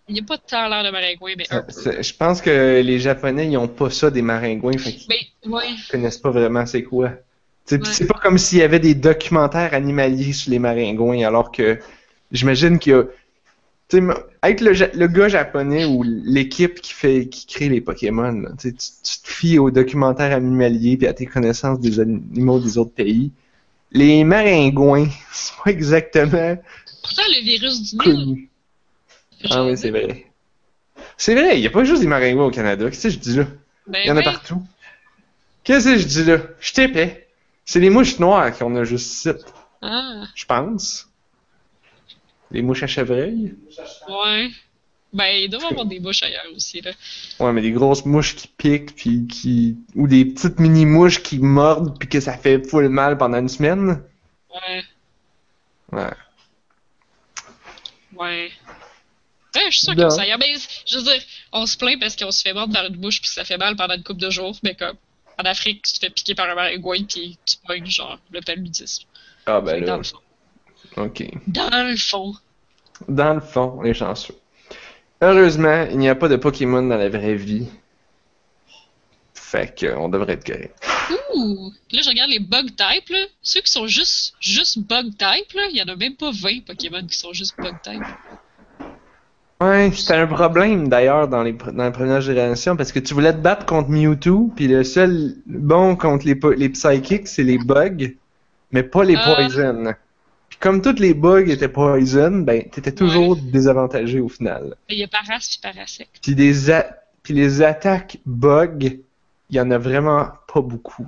Il n'y a pas tant l'air de maringouin, mais un Ça- peu. ça- je pense que les japonais ils ont pas ça des maringouins, fait qu'ils Mais, ouais. connaissent pas vraiment c'est quoi. Ouais. C'est pas comme s'il y avait des documentaires animaliers sur les maringouins, alors que j'imagine qu'il y a. Tu sais, m- être le, le gars japonais ou l'équipe qui fait qui crée les Pokémon, là, tu, te fies aux documentaires animaliers puis à tes connaissances des animaux des autres pays. Les maringouins, c'est pas exactement Pourtant, le virus du Nil. Ah oui, c'est vrai. C'est vrai, il y a pas juste des maringouins au Canada. Qu'est-ce que je dis là? Ben, Il y en a partout. Qu'est-ce que je dis là? Je t'épais. C'est les mouches noires qu'on a juste ici, Ah, je pense. Les mouches à chevreuil? ouais. Ben, il doit y avoir des bouches ailleurs aussi, là. Ouais, mais des grosses mouches qui piquent, puis qui... Ou des petites mini-mouches qui mordent, puis que ça fait full mal pendant une semaine. Ouais, Ouais. ouais. Ouais, je suis sûr que ça ailleurs. Mais, je veux dire, on se plaint parce qu'on se fait mordre par une bouche puis que ça fait mal pendant une couple de jours, mais comme, en Afrique, tu te fais piquer par un maringouin puis tu pognes, genre, le paludisme. Ah ben dans là, le fond. Ok. Dans le fond. Dans le fond, les chanceux. Heureusement, il n'y a pas de Pokémon dans la vraie vie. Fait que, on devrait être correct. Ouh! Là, je regarde les bug type, là. Ceux qui sont juste, juste bug type, là, il y en a même pas 20 Pokémon qui sont juste bug type. Ouais, c'était un problème d'ailleurs dans les pr- dans la première génération parce que tu voulais te battre contre Mewtwo, puis le seul bon contre les les psychics, c'est les bugs, mais pas les Ah. poison. Puis comme tous les bugs étaient poison, ben t'étais toujours désavantagé au final. Il y a Paras puis Parasect. Puis des a- puis les attaques bugs, il y en a vraiment pas beaucoup.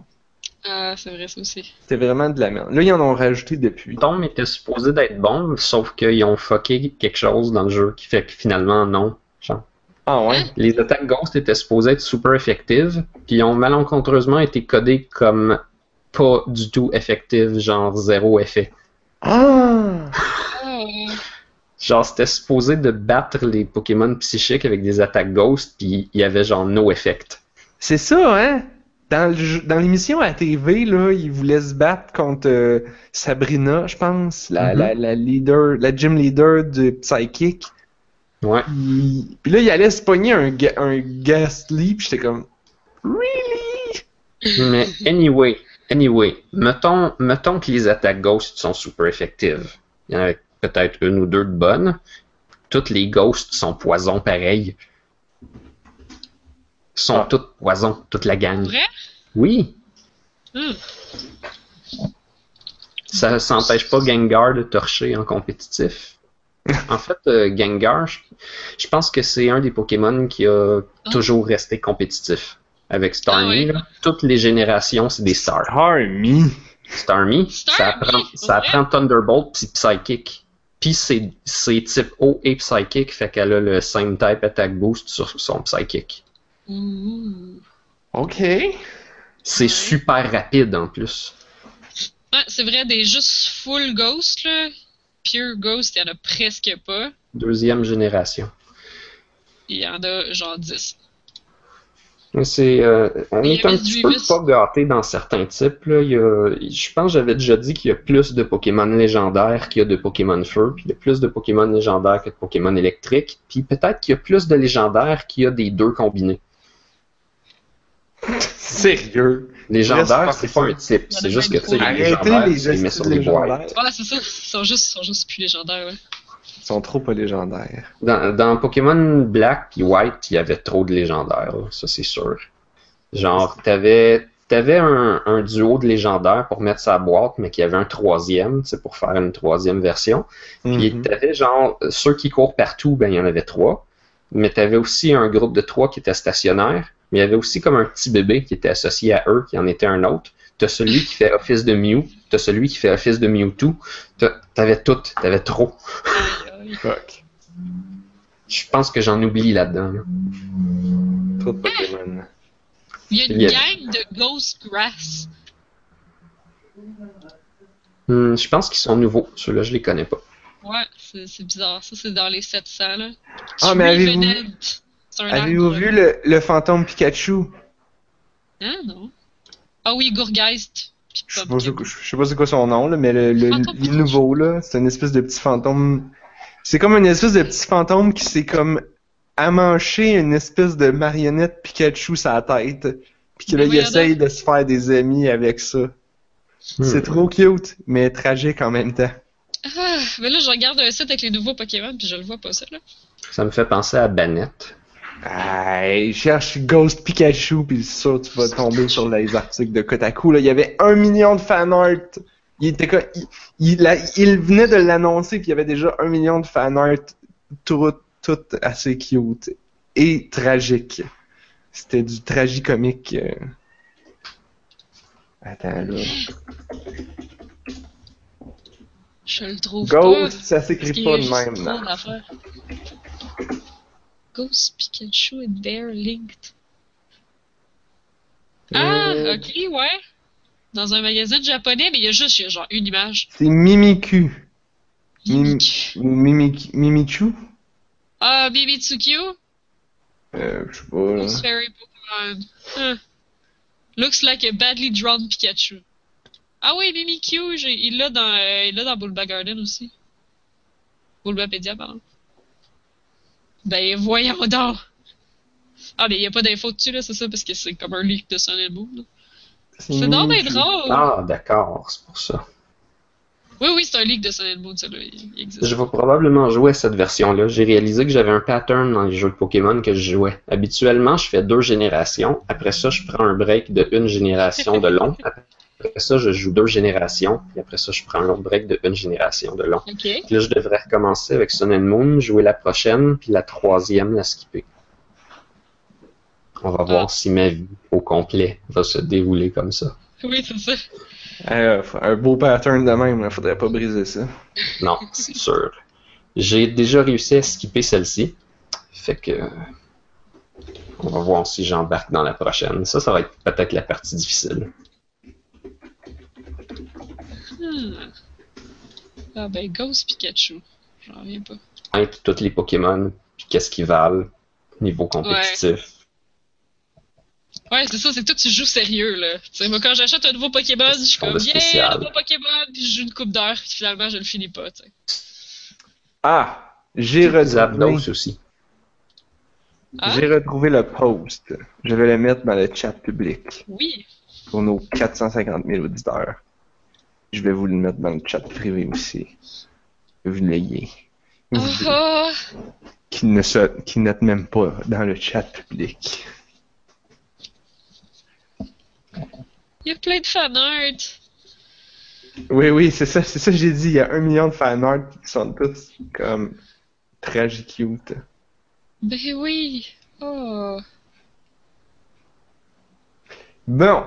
Ah, c'est vrai, ça aussi. C'était vraiment de la merde. Là, ils en ont rajouté depuis. Le tome était supposé d'être bon, sauf qu'ils ont fucké quelque chose dans le jeu qui fait que finalement non. Genre, Ah ouais? les attaques Ghost étaient supposées être super effectives, puis ils ont malencontreusement été codées comme pas du tout effectives, genre zéro effet. Ah! Genre, c'était supposé de battre les Pokémon psychiques avec des attaques Ghost, puis il y avait genre no effect. C'est ça, hein? Dans le jeu- dans l'émission à TV, là, ils voulaient se battre contre euh, Sabrina, je pense, la, Mhm. la, la leader, la gym leader de Psychic. Ouais. Puis, puis là, il allait se pogner un, un Ghastly, puis j'étais comme, really? Mais anyway, anyway, mettons, mettons que les attaques Ghost sont super effectives. Il y en a peut-être une ou deux de bonnes. Toutes les Ghosts sont poison pareil. Sont Ah. toutes poison, toute la gang. vrai? Oui, Hmm. ça s'empêche pas Gengar de torcher en compétitif. En fait, euh, Gengar, je, je pense que c'est un des Pokémon qui a Ah. toujours resté compétitif. Avec Starmie, Ah oui. là, toutes les générations, c'est des stars. Starmie, ça Starmie, apprend, pour ça apprend Thunderbolt puis Psychic. Puis c'est c'est type O et Psychic, fait qu'elle a le same type attack boost sur son Psychic. Ouh. OK. C'est Ouais. super rapide en plus. Ouais, c'est vrai, des juste full ghost, là. Pure ghost, il y en a presque pas. Deuxième génération. Il y en a genre 10. C'est, euh, on est un petit peu pas gâté dans certains types. Là. Il y a- je pense que j'avais déjà dit qu'il y a plus de Pokémon légendaires qu'il y a de Pokémon feu, puis il y a plus de Pokémon légendaires que de Pokémon électriques, puis peut-être qu'il y a plus de légendaires qu'il y a des deux combinés. Sérieux? Légendaire, Reste c'est pas un type, c'est juste que tu sais, les Arrêtez légendaires, les légendaires. Ouais, c'est ça. Ils sont juste, ils sont juste plus légendaires, ouais. Ils sont trop pas légendaires. Dans, dans Pokémon Black et White, il y avait trop de légendaires, là, ça c'est sûr. Genre, t'avais t'avais un, un duo de légendaires pour mettre sa boîte, mais qu'il y avait un troisième, sais, pour faire une troisième version. Puis Mhm. t'avais genre ceux qui courent partout, ben il y en avait trois. Mais t'avais aussi un groupe de trois qui était stationnaire. Mais il y avait aussi comme un petit bébé qui était associé à eux, qui en était un autre. T'as celui qui fait office de Mew, t'as celui qui fait office de Mewtwo. T'as- T'avais tout, t'avais trop. Fuck. Je pense que j'en oublie là-dedans. là. Trop de Pokémon. Il y a une gang de Ghost Grass. Hmm, je pense qu'ils sont nouveaux. Ceux-là, je les connais pas. Ouais, c'est bizarre. Ça, c'est dans les 700, là. Ah, mais avez-vous- arbre. vu le, le fantôme Pikachu? Hein, non? Ah oui, Gourgeist. Je sais pas c'est quoi- je sais pas c'est quoi son nom, là, mais le, le, le nouveau, là, c'est une espèce de petit fantôme. C'est comme une espèce de petit fantôme qui s'est comme amanché une espèce de marionnette Pikachu sur la tête. Puis que là, il voyons essaye de se faire des amis avec ça. C'est Hmm. trop cute, mais tragique en même temps. Ah, mais là, je regarde un site avec les nouveaux Pokémon, puis je le vois pas, ça, là. Ça me fait penser à Banette. Hey, cherche Ghost Pikachu, puis c'est sûr tu vas tomber sur les articles de Kotaku. Là, il y avait un million de fanart. Il était quoi il, il, la- il venait de l'annoncer, puis il y avait déjà un million de fanart, tout, tout assez cute et tragique. C'était du tragicomique. euh. Attends là. Je le trouve Ghost, pas. ça s'écrit qu'il pas a de même. non. Ghost Pikachu and Bear linked. Ah, Euh, ok, ouais. Dans un magazine japonais, mais il y a juste il y a genre une image. C'est Mimikyu. Ou Mimik- Mimichu? Ah, Mimitsukyu? Euh, je sais pas. là. Ghost Fairy Pokemon. Huh. Looks like a badly drawn Pikachu. Ah oui, Mimikyu, il l'a dans, euh, il dans Bulba Garden aussi. Bulbapedia, pardon. Ben voyons donc! Ah, mais il n'y a pas d'infos dessus, là, c'est ça, parce que c'est comme un leak de Sun and Moon. là. C'est donc bien Mimichu. drôle! Ah, d'accord, c'est pour ça. Oui, oui, c'est un leak de Sun and Moon, ça, là, il existe. Je vais probablement jouer à cette version-là. J'ai réalisé que j'avais un pattern dans les jeux de Pokémon que je jouais. Habituellement, je fais deux générations. Après ça, je prends un break de une génération de long. Après ça, je joue deux générations. Et après ça, je prends un autre break de une génération de long. Puis là, je devrais recommencer avec Sun and Moon, jouer la prochaine, puis la troisième, la skipper. On va voir Ah. si ma vie au complet va se dérouler comme ça. Oui, c'est ça. Euh, un beau pattern de même, là, faudrait pas briser ça. Non, c'est sûr. J'ai déjà réussi à skipper celle-ci. Fait que. On va voir si j'embarque dans la prochaine. Ça, ça va être peut-être la partie difficile. Hmm. Ah ben, Ghost Pikachu. J'en reviens pas. Être tous les Pokémon, puis qu'est-ce qu'ils valent, niveau compétitif. Ouais, c'est ça, c'est que toi, tu joues sérieux, là. Tu sais, moi, quand j'achète un nouveau Pokémon, je suis comme, yeah, spécial. nouveau Pokémon, puis je joue une coupe d'heure, puis finalement, je le finis pas, tu sais. Ah! J'ai Zapdos retrouvé, aussi. Ah? j'ai retrouvé le post. Je vais le mettre dans le chat public Oui. pour nos 450 000 auditeurs. Je vais vous le mettre dans le chat privé aussi. Que vous l'ayez. Vous Ah, ah. qui ne se, qui n'êtes même pas dans le chat public. Il y a plein de fanart. Oui, oui, c'est ça, c'est ça que j'ai dit. Il y a un million de fanarts qui sont tous comme tragiques cute. Ben oui. Oh. Bon,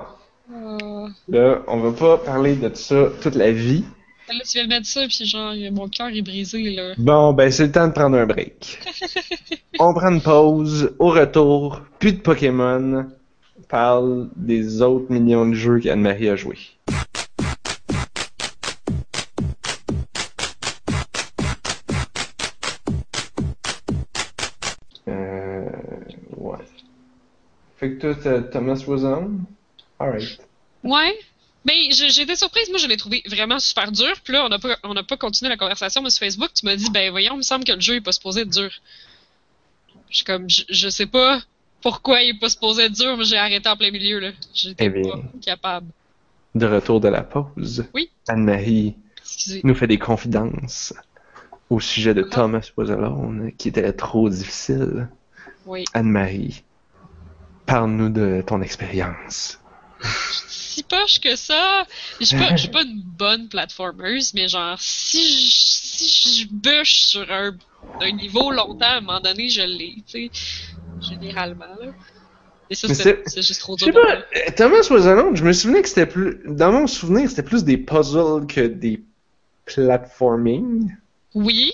oh. là, on va pas parler de ça toute la vie. Là, tu viens de mettre ça, puis genre, mon cœur est brisé, là. Bon, ben c'est le temps de prendre un break. On prend une pause. Au retour, plus de Pokémon. Parle des autres millions de jeux qu'Anne-Marie a joué. Euh, ouais. Fait que toi, Thomas Was On? Alright. Ouais. Mais j'ai été surprise, moi je l'ai trouvé vraiment super dur. Puis là, on n'a pas, pas continué la conversation mais sur Facebook. Tu m'as dit, ben voyons, il me semble que le jeu est pas supposé être dur. Je suis comme, je, je sais pas pourquoi il est pas supposé être dur, mais j'ai arrêté en plein milieu là. J'étais Eh bien. pas capable. De retour de la pause. Oui. Anne-Marie nous fait des confidences au sujet de Ah. Thomas Was Alone, qui était trop difficile. Oui. Anne-Marie, parle-nous de ton expérience. Si poche que ça. Je suis pas, pas une bonne platformeuse, mais genre, si je, si je bûche sur un, un niveau longtemps, à un moment donné, je l'ai, tu sais. Généralement, là. Mais ça, c'est juste trop Je dur. sais pas, euh, Thomas Was Alone, je me souvenais que c'était plus. Dans mon souvenir, c'était plus des puzzles que des platforming. Oui.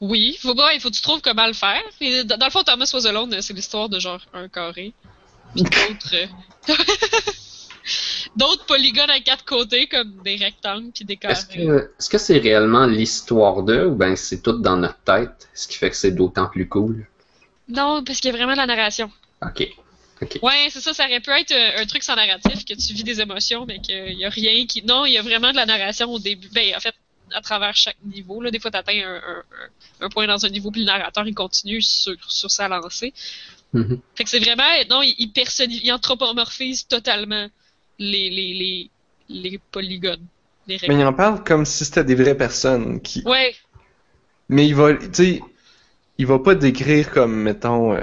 Oui. Faut, il faut que tu trouves comment le faire. Et dans le fond, Thomas Was Alone, c'est l'histoire de genre un carré. Puis d'autres. D'autres polygones à quatre côtés, comme des rectangles puis des carrés. Est-ce que c'est réellement l'histoire d'eux ou ben c'est tout dans notre tête, ce qui fait que c'est d'autant plus cool? Non, parce qu'il y a vraiment de la narration. Ok. Ok. Ouais, c'est ça, ça aurait pu être un truc sans narratif, que tu vis des émotions, mais qu'il y a rien qui. Non, il y a vraiment de la narration au début. Ben, en fait, à travers chaque niveau. Là, des fois, tu atteins un, un- un- un point dans un niveau, puis le narrateur, il continue sur, sur sa lancée. Mhm. Fait que c'est vraiment. Non, il, il anthropomorphise totalement les, les, les, les polygones. Les Mais il en parle comme si c'était des vraies personnes qui. Ouais, Mais il va, tu sais, il va pas décrire comme, mettons, euh,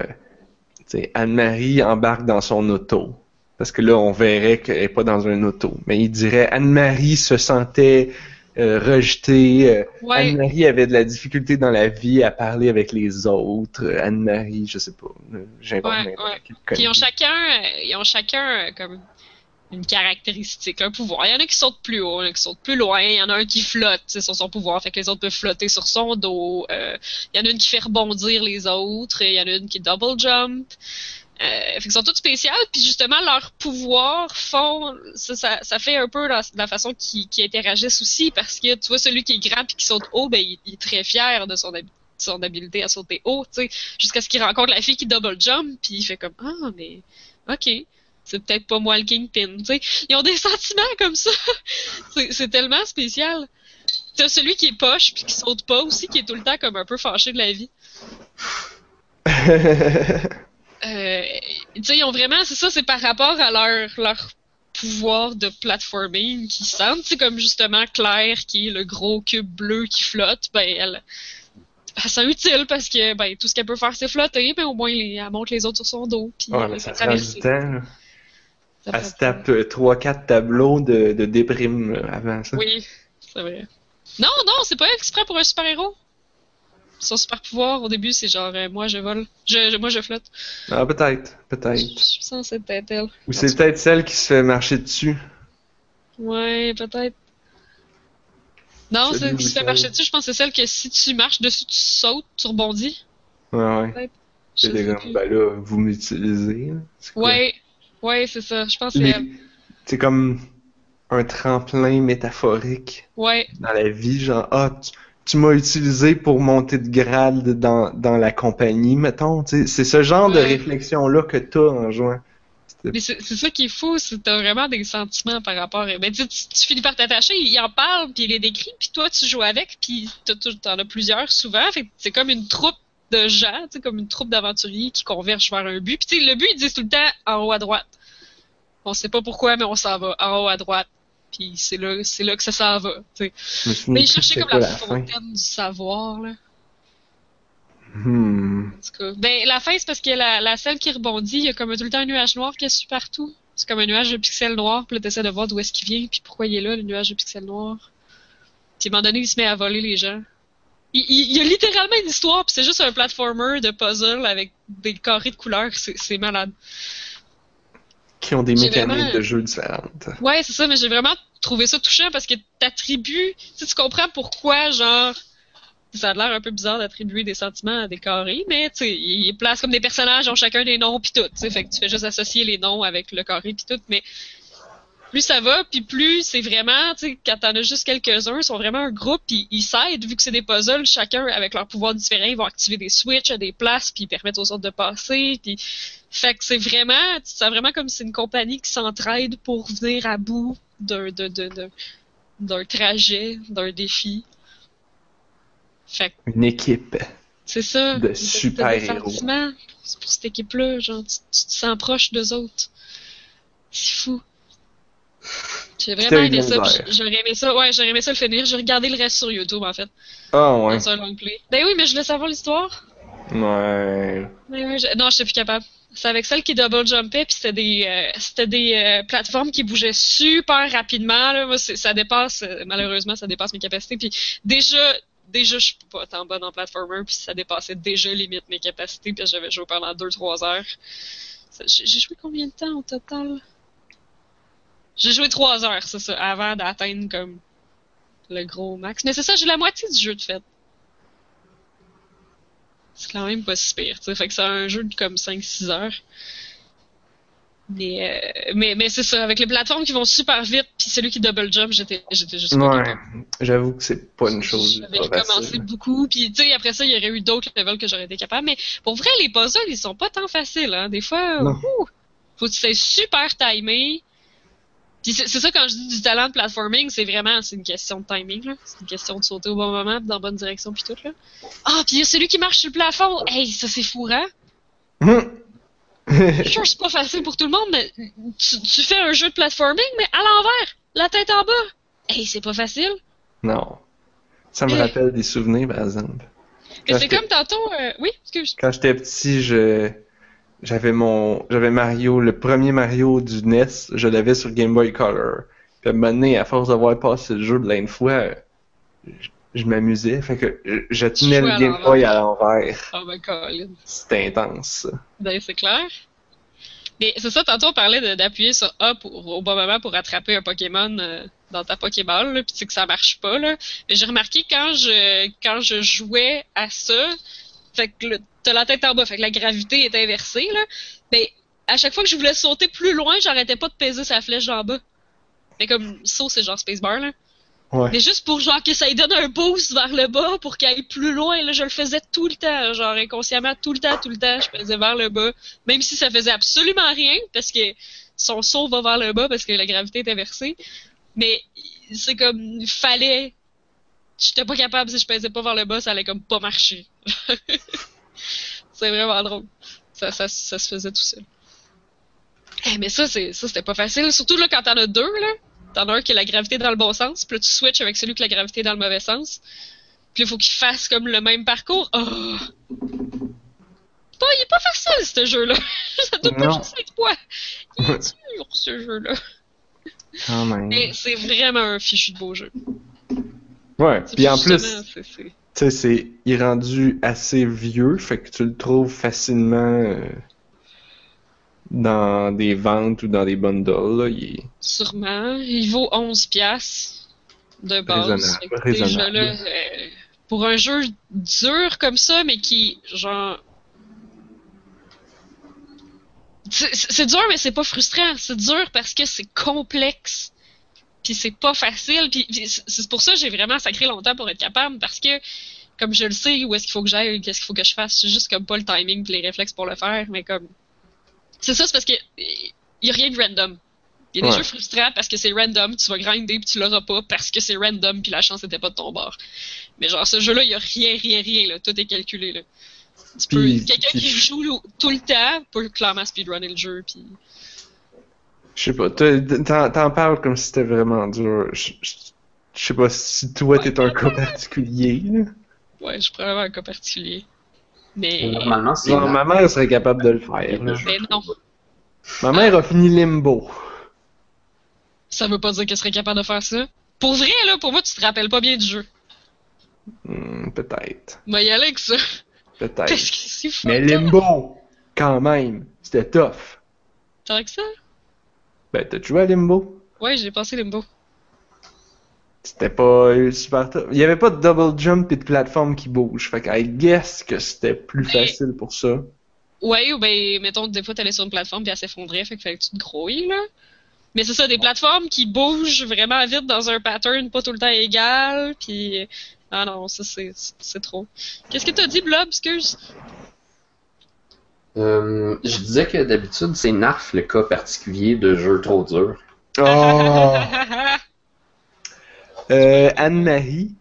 tu sais, Anne-Marie embarque dans son auto. Parce que là, on verrait qu'elle est pas dans un auto. Mais il dirait Anne-Marie se sentait euh, rejetée. euh, ouais. Anne-Marie avait de la difficulté dans la vie à parler avec les autres. Anne-Marie, je sais pas. J'invente Ouais, ont chacun, ils ont chacun comme une caractéristique, un pouvoir. Il y en a qui sautent plus haut, il y en a qui sautent plus loin, il y en a un qui flotte, sur son pouvoir, fait que les autres peuvent flotter sur son dos. Euh, il y en a une qui fait rebondir les autres, il y en a une qui double jump. Euh, fait qu'ils sont toutes spéciales, puis justement leurs pouvoirs font ça, ça, fait un peu la, façon qu'ils qu'ils interagissent aussi, parce que tu vois celui qui est grand puis qui saute haut, ben il, est très fier de son habi- son habileté à sauter haut, tu sais, jusqu'à ce qu'il rencontre la fille qui double jump, puis il fait comme ah mais ok, c'est peut-être pas moi le kingpin, ils ont des sentiments comme ça, c'est c'est tellement spécial. T'as celui qui est poche puis qui saute pas aussi, qui est tout le temps comme un peu fâché de la vie. Euh, ils ont vraiment, c'est ça, c'est par rapport à leur, leur pouvoir de platforming qu'ils sentent. C'est comme justement Claire, qui est le gros cube bleu qui flotte, ben elle, elle sent utile parce que ben tout ce qu'elle peut faire c'est flotter, mais au moins elle monte les autres sur son dos. Puis ouais, elle mais les ça prend du temps. Elle prend se tape 3-4 tableaux de, de déprime là, avant ça. Oui, c'est vrai. Non, non, c'est pas exprès pour un super-héros. Son super pouvoir au début, c'est genre euh, moi je vole, je, je- moi je flotte. Ah, peut-être, Je peut-être. suis censée être elle. Ou c'est peut-être celle qui se fait marcher dessus. Ouais, peut-être. Non, celle qui se fait marcher dessus, je pense que c'est celle que si tu marches dessus, tu sautes, tu rebondis. Ouais, ouais. Je C'est des comme, ben là, vous m'utilisez. C'est? Ouais, ouais, c'est ça. Je pense que c'est comme un tremplin métaphorique Ouais, dans la vie, genre, ah, tu, tu m'as utilisé pour monter de grade dans, dans la compagnie, mettons. tu. C'est ce genre de réflexion-là que t'as en jouant. mais c'est ça qui est fou, c'est que t'as vraiment des sentiments par rapport à... Ben, tu, tu, tu finis par t'attacher, il en parle, puis il les décrit, puis toi, tu joues avec, puis t'en as plusieurs souvent, fait c'est comme une troupe de gens, comme une troupe d'aventuriers qui convergent vers un but. Puis le but, ils disent tout le temps en haut à droite. On sait pas pourquoi, mais on s'en va en haut à droite. Puis c'est là, c'est là que ça s'en va. Mais ils cherchaient comme la, fin. fontaine du savoir, là. Hmm. En tout cas. Ben, la fin, c'est parce que la, la qui rebondit, il y a comme tout le temps un nuage noir qui est suit partout. C'est comme un nuage de pixels noirs, puis là, t'essaies de voir d'où est-ce qu'il vient, puis pourquoi il est là, le nuage de pixels noirs. Puis à un moment donné, il se met à voler les gens. Il, y a littéralement une histoire, puis c'est juste un platformer de puzzle avec des carrés de couleurs, c'est c'est malade. Qui ont des mécaniques vraiment- de jeu différentes. Ouais, c'est ça, mais j'ai vraiment trouvé ça touchant parce que t'attribues, tu sais, tu comprends pourquoi, genre, ça a l'air un peu bizarre d'attribuer des sentiments à des carrés, mais tu sais, ils placent comme des personnages, ont chacun des noms pis tout, tu fait que tu fais juste associer les noms avec le carré pis tout, mais plus ça va, puis plus c'est vraiment, tu sais, quand t'en as juste quelques-uns, ils sont vraiment un groupe, puis ils s'aident, vu que c'est des puzzles, chacun avec leurs pouvoirs différents, ils vont activer des switches à des places, puis ils permettent aux autres de passer, puis fait que c'est vraiment, sens vraiment comme si c'est une compagnie qui s'entraide pour venir à bout d'un d'un d'un d'un- d'un trajet, d'un défi. Fait que Une équipe. c'est ça. De super-héros. C'est pour cette équipe-là, genre, tu, tu te sens proche d'eux autres. C'est fou. J'ai vraiment aimé ça. J'aurais aimé ça. Ouais, j'aurais aimé ça le finir. J'ai regardé le reste sur YouTube, en fait. Ah ouais. Dans un long play. Ben oui, mais je voulais savoir l'histoire. Ouais. Mais ouais, je- Non, j'étais plus capable. C'est avec celle qui double jumpait, puis c'était des, euh, c'était des euh, plateformes qui bougeaient super rapidement. Là. Moi, ça dépasse, euh, malheureusement, ça dépasse mes capacités. Puis déjà, déjà, je suis pas tant bonne en platformer, puis ça dépassait déjà limite mes capacités, puis j'avais joué pendant 2-3 heures. J'ai joué combien de temps au total? J'ai joué 3 heures, c'est ça, avant d'atteindre comme le gros max. Mais c'est ça, j'ai la moitié du jeu de fait. C'est quand même pas si pire, tu sais. Fait que c'est un jeu de comme 5-6 heures. Mais, euh, mais, mais c'est ça, avec les plateformes qui vont super vite, puis celui qui double jump, j'étais, j'étais juste Ouais. J'avoue que c'est pas une chose. J'avais facile. beaucoup, puis tu sais, après ça, il y aurait eu d'autres levels que j'aurais été capable. Mais pour vrai, les puzzles, ils sont pas tant faciles, hein. Des fois, ouh, faut que tu sois super timé. Puis c'est ça quand je dis du talent de platforming, c'est vraiment, c'est une question de timing, là. C'est une question de sauter au bon moment, dans la bonne direction, puis tout, là. Ah, puis il y a celui qui marche sur le plafond. Hey, ça c'est fourrant. Je suis sûr que c'est pas facile pour tout le monde, mais tu, tu fais un jeu de platforming, mais à l'envers, la tête en bas. Hey, c'est pas facile. non. Ça me Eh. rappelle des souvenirs, par exemple. C'est comme tantôt, euh, oui, excuse. Quand j'étais petit, je j'avais mon j'avais Mario, le premier Mario du NES, je l'avais sur Game Boy Color. Puis à un moment donné, à force d'avoir passé le jeu plein de fois, je, je m'amusais. Fait que je, je tenais le Game. Boy à l'envers. Oh ben, Colin. C'était intense. Ben, c'est clair. Mais c'est ça, tantôt on parlait d'appuyer sur A pour, au bon moment pour attraper un Pokémon euh, dans ta Pokéball, puis tu sais que ça marche pas. Là. Mais j'ai remarqué quand je quand je jouais à ça, fait que le- t'as la tête en bas, fait que la gravité est inversée, là. Ben, à chaque fois que je voulais sauter plus loin, j'arrêtais pas de peser sa flèche en bas. Mais comme saut, c'est genre spacebar, là. Ouais. Mais juste pour genre que ça lui donne un boost vers le bas pour qu'il aille plus loin, là, je le faisais tout le temps, genre inconsciemment, tout le temps, tout le temps, je faisais vers le bas, même si ça faisait absolument rien, parce que son saut va vers le bas parce que la gravité est inversée. Mais c'est comme, il fallait, j'étais pas capable, si je pesais pas vers le bas, ça allait comme pas marcher. c'est vraiment drôle. Ça, ça, ça se faisait tout seul. Eh, mais ça, c'est, ça, c'était pas facile. Surtout là, quand t'en as deux, là. T'en as un qui a la gravité dans le bon sens, puis là, tu switches avec celui qui a la gravité dans le mauvais sens. Puis là, il faut qu'il fasse comme le même parcours. Oh! Pas, il est pas facile, ce jeu-là. Ça doit pas juste être toi. Il est dur, ce jeu-là. Même. Mais c'est vraiment un fichu de beau jeu. Ouais. Puis en plus, tu sais, c'est il est rendu assez vieux, fait que tu le trouves facilement euh, dans des ventes ou dans des bundles. Là. Il est... Sûrement. Il vaut 11 piastres de base. Raisonnable, raisonnable. Déjà là, euh, pour un jeu dur comme ça, mais qui, genre... C'est dur, mais c'est pas frustrant. C'est dur parce que c'est complexe. Puis c'est pas facile. Puis, puis c'est pour ça que j'ai vraiment sacré longtemps pour être capable, parce que comme je le sais où est-ce qu'il faut que j'aille, qu'est-ce qu'il faut que je fasse, j'ai juste comme pas le timing puis les réflexes pour le faire, mais comme... C'est ça, c'est parce que y a rien de random. Il y a des Ouais. jeux frustrants parce que c'est random, tu vas grinder puis tu l'auras pas parce que c'est random puis la chance était pas de ton bord. Mais genre ce jeu-là, il y a rien, rien, rien là, tout est calculé là. Tu peux, quelqu'un qui joue tout le temps peut clairement speedrunner le jeu puis. Je sais pas, t'as- t'en t'en parles comme si c'était vraiment dur. Je je- je sais pas si toi t'es un cas particulier. Ouais, je pourrais avoir un cas particulier. Mais. Normalement, c'est. Non, ma mère serait capable de le faire. Mais non. Ma mère a fini Limbo. Ça veut pas dire qu'elle serait capable de faire ça. Pour vrai, là, pour moi, tu te rappelles pas bien du jeu. Hmm, peut-être. Moi, y aller avec ça. Peut-être. Parce que c'est fou. Mais Limbo, quand même, c'était tough. T'as que ça? Ben, t'as joué à Limbo? Ouais, j'ai passé Limbo. C'était pas super tough. Il y avait pas de double jump et de plateforme qui bouge. Fait que I guess que c'était plus Mais- facile pour ça. Ouais, ou ben, mettons, des fois, t'allais sur une plateforme puis elle s'effondrait, fait que fallait que tu te grouilles, là. Mais c'est ça, des plateformes qui bougent vraiment vite dans un pattern pas tout le temps égal, puis... Ah non, ça c'est c'est trop. Qu'est-ce que t'as dit, Blob, excuse? Euh, je disais que d'habitude, c'est NARF le cas particulier de jeu trop dur. Oh! Euh, Anne-Marie,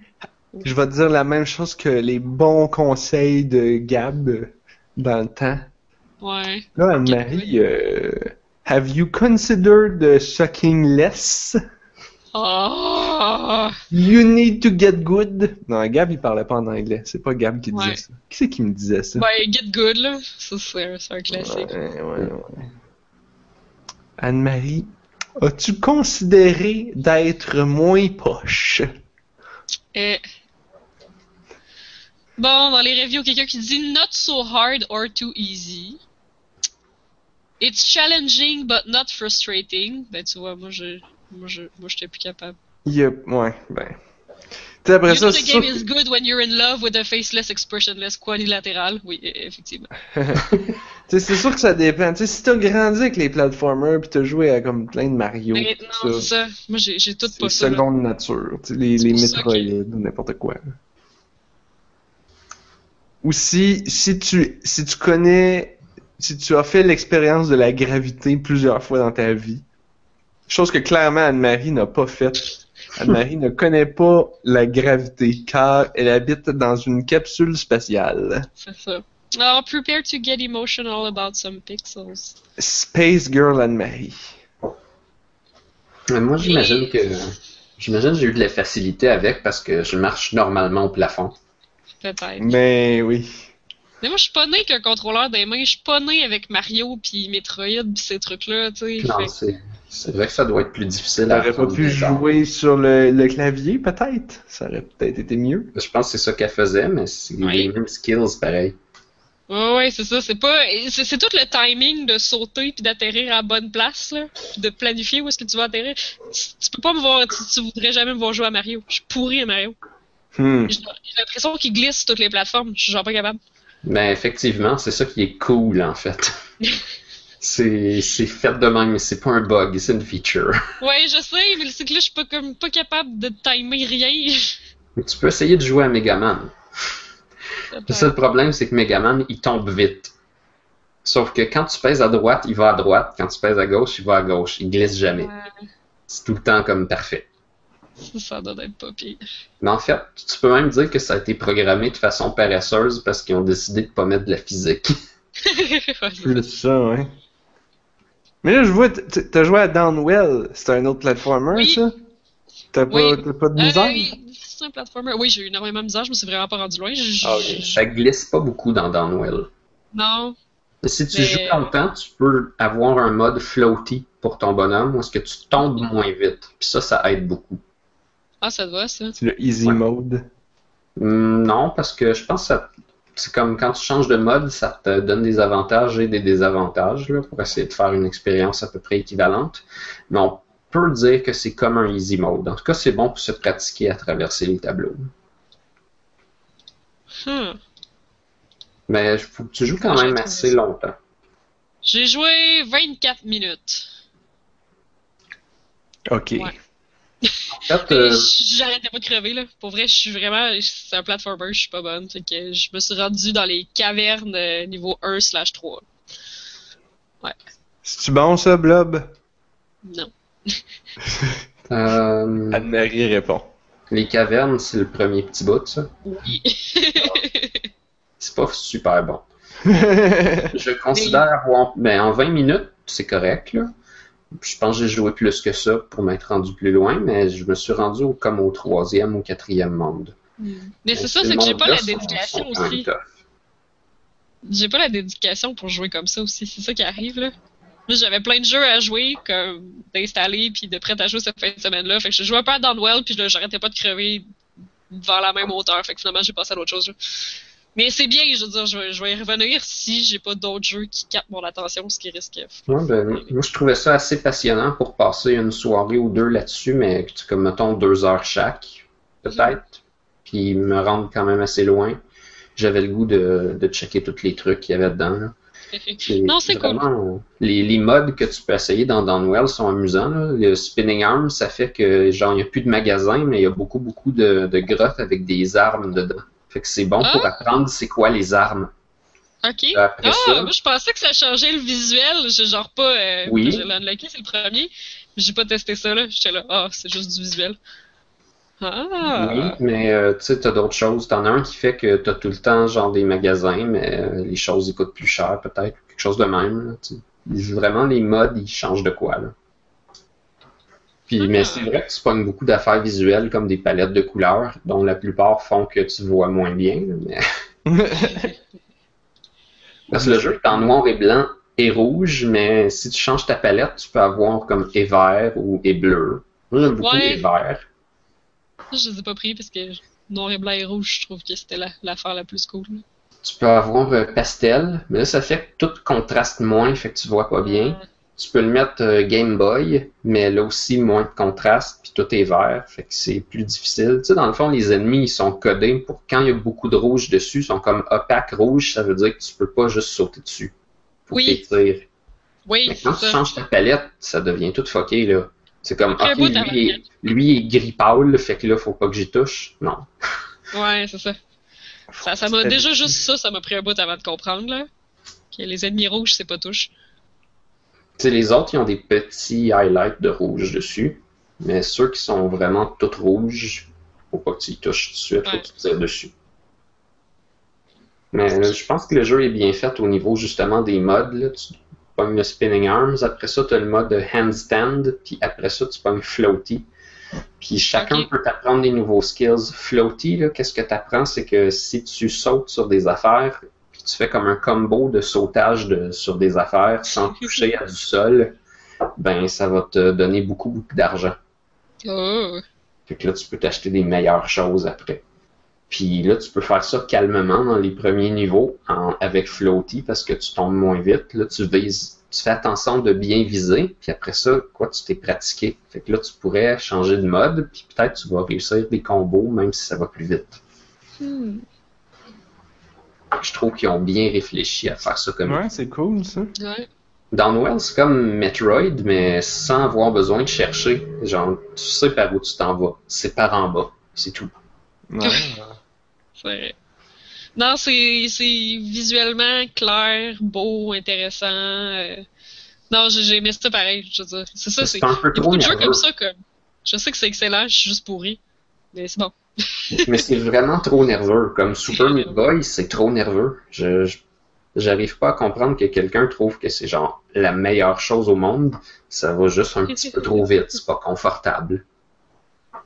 je vais te dire la même chose que les bons conseils de Gab dans le temps. ouais. Là, Anne-Marie, euh, have you considered sucking less? Oh! You need to get good. Non, Gab, il parlait pas en anglais. C'est pas Gab qui disait Ouais. ça. Qui c'est qui me disait ça? Ouais, Get Good, là. Ça, c'est un, classique. Ouais, ouais, ouais. Anne-Marie, as-tu considéré d'être moins poche? Euh, Bon, dans les reviews, quelqu'un qui dit Not so hard or too easy. It's challenging but not frustrating. Ben, tu vois, moi, je. Moi, je. Moi, j'étais plus capable. Il y a... Ouais, ben... Après You ça, know the c'est game sûr is good when you're in love with a faceless, expressionless quadrilatéral. Oui, e- effectivement. C'est sûr que ça dépend. Tu sais, si t'as grandi avec les platformers pis t'as joué à comme plein de Mario, Mais non, c'est ça, ça. Moi, j'ai tout pas ça. là. seconde nature. Les, les Metroid ou n'importe quoi. Ou si, si tu, si tu connais, si tu as fait l'expérience de la gravité plusieurs fois dans ta vie, chose que clairement Anne-Marie n'a pas faite. Anne-Marie ne connaît pas la gravité car elle habite dans une capsule spatiale. C'est ça. Oh, prepare to get emotional about some pixels. Space Girl Anne-Marie. Mais moi, j'imagine que. J'imagine que j'ai eu de la facilité avec parce que je marche normalement au plafond. Peut-être. Mais oui. Mais moi, je suis pas né qu'un contrôleur des mains. Je suis pas né avec Mario puis Metroid pis ces trucs-là, tu sais. Non, Fait- c'est. Vrai que ça doit être plus difficile T'aurais pas pu jouer sur le, le clavier, peut-être? Ça aurait peut-être été mieux. Je pense que c'est ça qu'elle faisait, mais c'est Oui. les mêmes skills pareil. Ouais, ouais, c'est ça. C'est pas. C'est c'est tout le timing de sauter puis d'atterrir à la bonne place, là. Puis de planifier où est-ce que tu vas atterrir. Tu, tu peux pas me voir. Tu, tu voudrais jamais me voir jouer à Mario. Je suis pourri à Mario. Hmm. J'ai j'ai l'impression qu'il glisse sur toutes les plateformes. Je suis genre pas capable. Mais effectivement, c'est ça qui est cool en fait. c'est c'est fait de même, mais c'est pas un bug, c'est une feature. Ouais, je sais, mais c'est que là, je suis pas comme pas capable de timer rien. Mais tu peux essayer de jouer à Megaman. Le seul problème, c'est que Megaman, il tombe vite. Sauf que quand tu pèses à droite, il va à droite. Quand tu pèses à gauche, il va à gauche. Il glisse jamais. Ouais, C'est tout le temps comme parfait. ça, doit être pas pire. Mais en fait, tu peux même dire que ça a été programmé de façon paresseuse parce qu'ils ont décidé de pas mettre de la physique. Plus ça, ouais. Mais là, je vois, t'as joué à Downwell. C'est un autre platformer, Oui. ça? T'as pas, Oui. t'as pas de Euh, misère? oui, c'est un platformer. Oui, j'ai eu énormément de misère, je me suis vraiment pas rendu loin. Je- Ah, je- Ça glisse pas beaucoup dans Downwell. Non. Mais Si tu Mais- joues longtemps, tu peux avoir un mode floaty pour ton bonhomme où est-ce que tu tombes moins vite. Puis ça, ça aide beaucoup. Ah, ça te va, ça. C'est le easy Ouais. mode. Hum, Non, parce que je pense que ça- c'est comme quand tu changes de mode, ça te donne des avantages et des désavantages là, pour essayer de faire une expérience à peu près équivalente. Mais on peut dire que c'est comme un easy mode. En tout cas, c'est bon pour se pratiquer à traverser les tableaux. Hmm. Mais il faut que tu joues quand même assez ça. longtemps. J'ai joué 24 minutes. Ok. Ouais. En fait, euh, J'arrêtais pas de crever, là. Pour vrai, je suis vraiment. C'est un platformer, je suis pas bonne. Fait que je me suis rendu dans les cavernes euh, niveau 1 slash 3. C'est-tu bon, ça, Blob? Non. euh, Anne-Marie répond. les cavernes, c'est le premier petit bout, ça. Oui. C'est pas super bon. Je considère avoir. Ben, en 20 minutes, c'est correct, là. Je pense que j'ai joué plus que ça pour m'être rendu plus loin, mais je me suis rendu au- comme au troisième ou quatrième monde. Mais c'est ça, ces c'est que j'ai pas la sont- dédication sont aussi. J'ai pas la dédication pour jouer comme ça aussi. C'est ça qui arrive, là. Moi, j'avais plein de jeux à jouer, comme d'installer, puis de prêt à jouer cette fin de semaine-là. Fait que je jouais un peu à Downwell, puis là, j'arrêtais pas de crever vers la même hauteur. Fait que finalement, j'ai passé à l'autre chose. là. Mais c'est bien, je veux dire, je vais, je vais y revenir si j'ai pas d'autres jeux qui captent mon attention, ce qui risque. Ouais, ben, moi, je trouvais ça assez passionnant pour passer une soirée ou deux là-dessus, mais comme mettons deux heures chaque, peut-être, puis me rendre quand même assez loin. J'avais le goût de, de checker tous les trucs qu'il y avait dedans. là. Non, c'est cool. Les, les modes que tu peux essayer dans Downwell sont amusants. là. Le spinning arm, ça fait que genre il n'y a plus de magasins, mais il y a beaucoup beaucoup de, de grottes avec des armes dedans. Fait que c'est bon pour Ah. apprendre c'est quoi les armes. Ok. Après Ah, ça, moi je pensais que ça changeait le visuel. J'ai genre pas. Euh, Oui. J'ai c'est le premier. J'ai pas testé ça là. J'étais là, ah, c'est juste du visuel. Ah. oui, mais euh, tu sais, t'as d'autres choses. T'en as un qui fait que t'as tout le temps genre des magasins, mais euh, les choses ils coûtent plus cher peut-être, quelque chose de même. Là. Vraiment les modes ils changent de quoi là. Puis, Ah. mais c'est vrai que tu pognes beaucoup d'affaires visuelles comme des palettes de couleurs, dont la plupart font que tu vois moins bien. Mais... Parce que le jeu est en noir et blanc et rouge, mais si tu changes ta palette, tu peux avoir comme et vert ou et bleu. Moi j'aime beaucoup Ouais. les verts. Je les ai pas pris parce que noir et blanc et rouge, je trouve que c'était la- l'affaire la, plus cool. Tu peux avoir euh, pastel, mais là ça fait que tout contraste moins, fait que tu vois pas bien. Tu peux le mettre euh, Game Boy, mais là aussi moins de contraste, puis tout est vert, fait que c'est plus difficile. Tu sais, dans le fond, les ennemis, ils sont codés pour quand il y a beaucoup de rouge dessus, ils sont comme opaque rouge, ça veut dire que tu peux pas juste sauter dessus. Faut Oui. Oui, Mais quand tu ça. changes ta palette, ça devient tout fucké, là. C'est comme, ok, t'as lui, est, lui est gris pâle, fait que là, faut pas que j'y touche. Non. Ouais, c'est ça. Ça m'a déjà juste ça, ça m'a pris un bout avant de comprendre là. Que les ennemis rouges, c'est pas touche. Tu sais, les autres, ils ont des petits highlights de rouge dessus, mais ceux qui sont vraiment tout rouges, faut pas que tu y touches tout de suite, faut que tu tires dessus. Mais euh, je pense que le jeu est bien fait au niveau justement des modes. Là. Tu pognes le Spinning Arms, après ça, tu as le mode Handstand, puis après ça, tu pognes Floaty. Puis chacun peut t'apprendre des nouveaux skills. Floaty, qu'est-ce que tu apprends? C'est que si tu sautes sur des affaires, tu fais comme un combo de sautage de, sur des affaires sans toucher à du sol, ben ça va te donner beaucoup, beaucoup d'argent. Oh. Fait que là, tu peux t'acheter des meilleures choses après. Puis là, tu peux faire ça calmement dans les premiers niveaux en- avec Floaty parce que tu tombes moins vite. Là, tu vises, tu fais attention de bien viser. Puis après ça, quoi, tu t'es pratiqué. Fait que là, tu pourrais changer de mode. Puis peut-être tu vas réussir des combos même si ça va plus vite. Hmm. Je trouve qu'ils ont bien réfléchi à faire ça comme Ouais, c'est cool ça. Ouais. Downwell, c'est comme Metroid, mais sans avoir besoin de chercher. Genre, tu sais par où tu t'en vas. C'est par en bas. C'est tout. Ouais. C'est- Non, c'est c'est visuellement clair, beau, intéressant. euh. Non, j'ai j'ai aimé ça pareil. Je veux dire, c'est ça, c'est. C'est un peu Il y a trop beaucoup de jeux comme ça, comme. Je sais que c'est excellent, je suis juste pourri. Mais c'est bon. Mais c'est vraiment trop nerveux. Comme Super Meat Boy, c'est trop nerveux. Je, j'arrive pas à comprendre que quelqu'un trouve que c'est genre la meilleure chose au monde. Ça va juste un petit peu trop vite. C'est pas confortable. En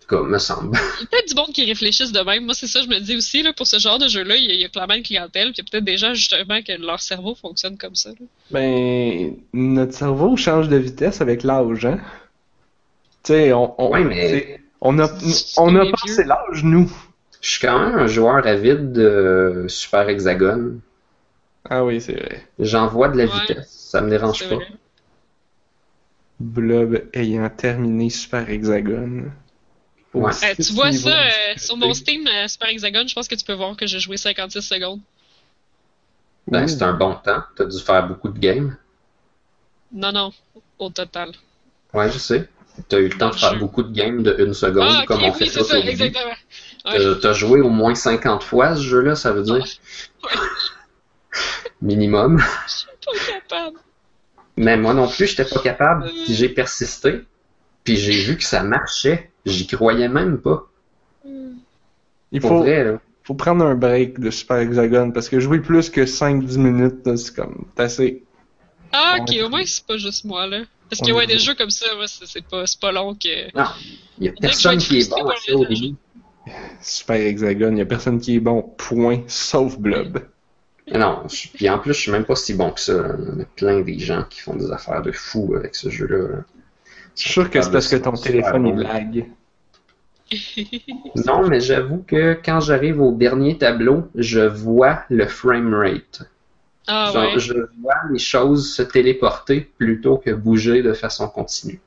tout cas, me semble. Il y a peut-être du monde qui réfléchissent de même. Moi, c'est ça, je me dis aussi, là, pour ce genre de jeu-là, il y, a- il y a clairement une clientèle, puis il y a peut-être des gens, justement, que leur cerveau fonctionne comme ça. là. Ben, notre cerveau change de vitesse avec l'âge, hein? Tu sais, on, on, Ouais, mais- on a, on a est passé l'âge, nous. Je suis quand même un joueur avide de Super Hexagone. Ah oui, c'est vrai. J'envoie de la Ouais. vitesse. Ça me dérange pas. vrai. Blob ayant terminé Super Hexagone. Ouais. Euh, tu vois ça euh, sur mon Steam euh, Super Hexagone, je pense que tu peux voir que j'ai joué 56 secondes. Ben, c'est un bon temps. T'as dû faire beaucoup de games. Non, non, au total. Ouais, je sais. T'as eu le temps de faire beaucoup de games de une seconde, ah, comme on oui, fait tout ça, au début. exactement. Ouais. Euh, T'as joué au moins 50 fois ce jeu-là, ça veut dire? Minimum. Je suis pas capable. Mais moi non plus, j'étais pas capable. Puis j'ai persisté. Puis j'ai vu que ça marchait. J'y croyais même pas. Il Pour faut, vrai, là. faut prendre un break de Super Hexagone parce que jouer plus que 5-10 minutes, là, c'est comme. Assez. Ah, ok, au moins c'est pas juste moi, là. Parce que, ouais, est des jeux comme ça, ouais, c'est pas, long que. Non. Il y a personne qui est bon à par ça au début. Super Hexagone, y a personne qui est bon, point, sauf Blob. Non, je- puis en plus, je suis même pas si bon que ça. Il y a plein des gens qui font des affaires de fous avec ce jeu-là. là. Je suis sûr que c'est parce que ton téléphone bon. il lag. Non, mais j'avoue que quand j'arrive au dernier tableau, je vois le frame rate. Ah, Genre, ouais. je vois les choses se téléporter plutôt que bouger de façon continue.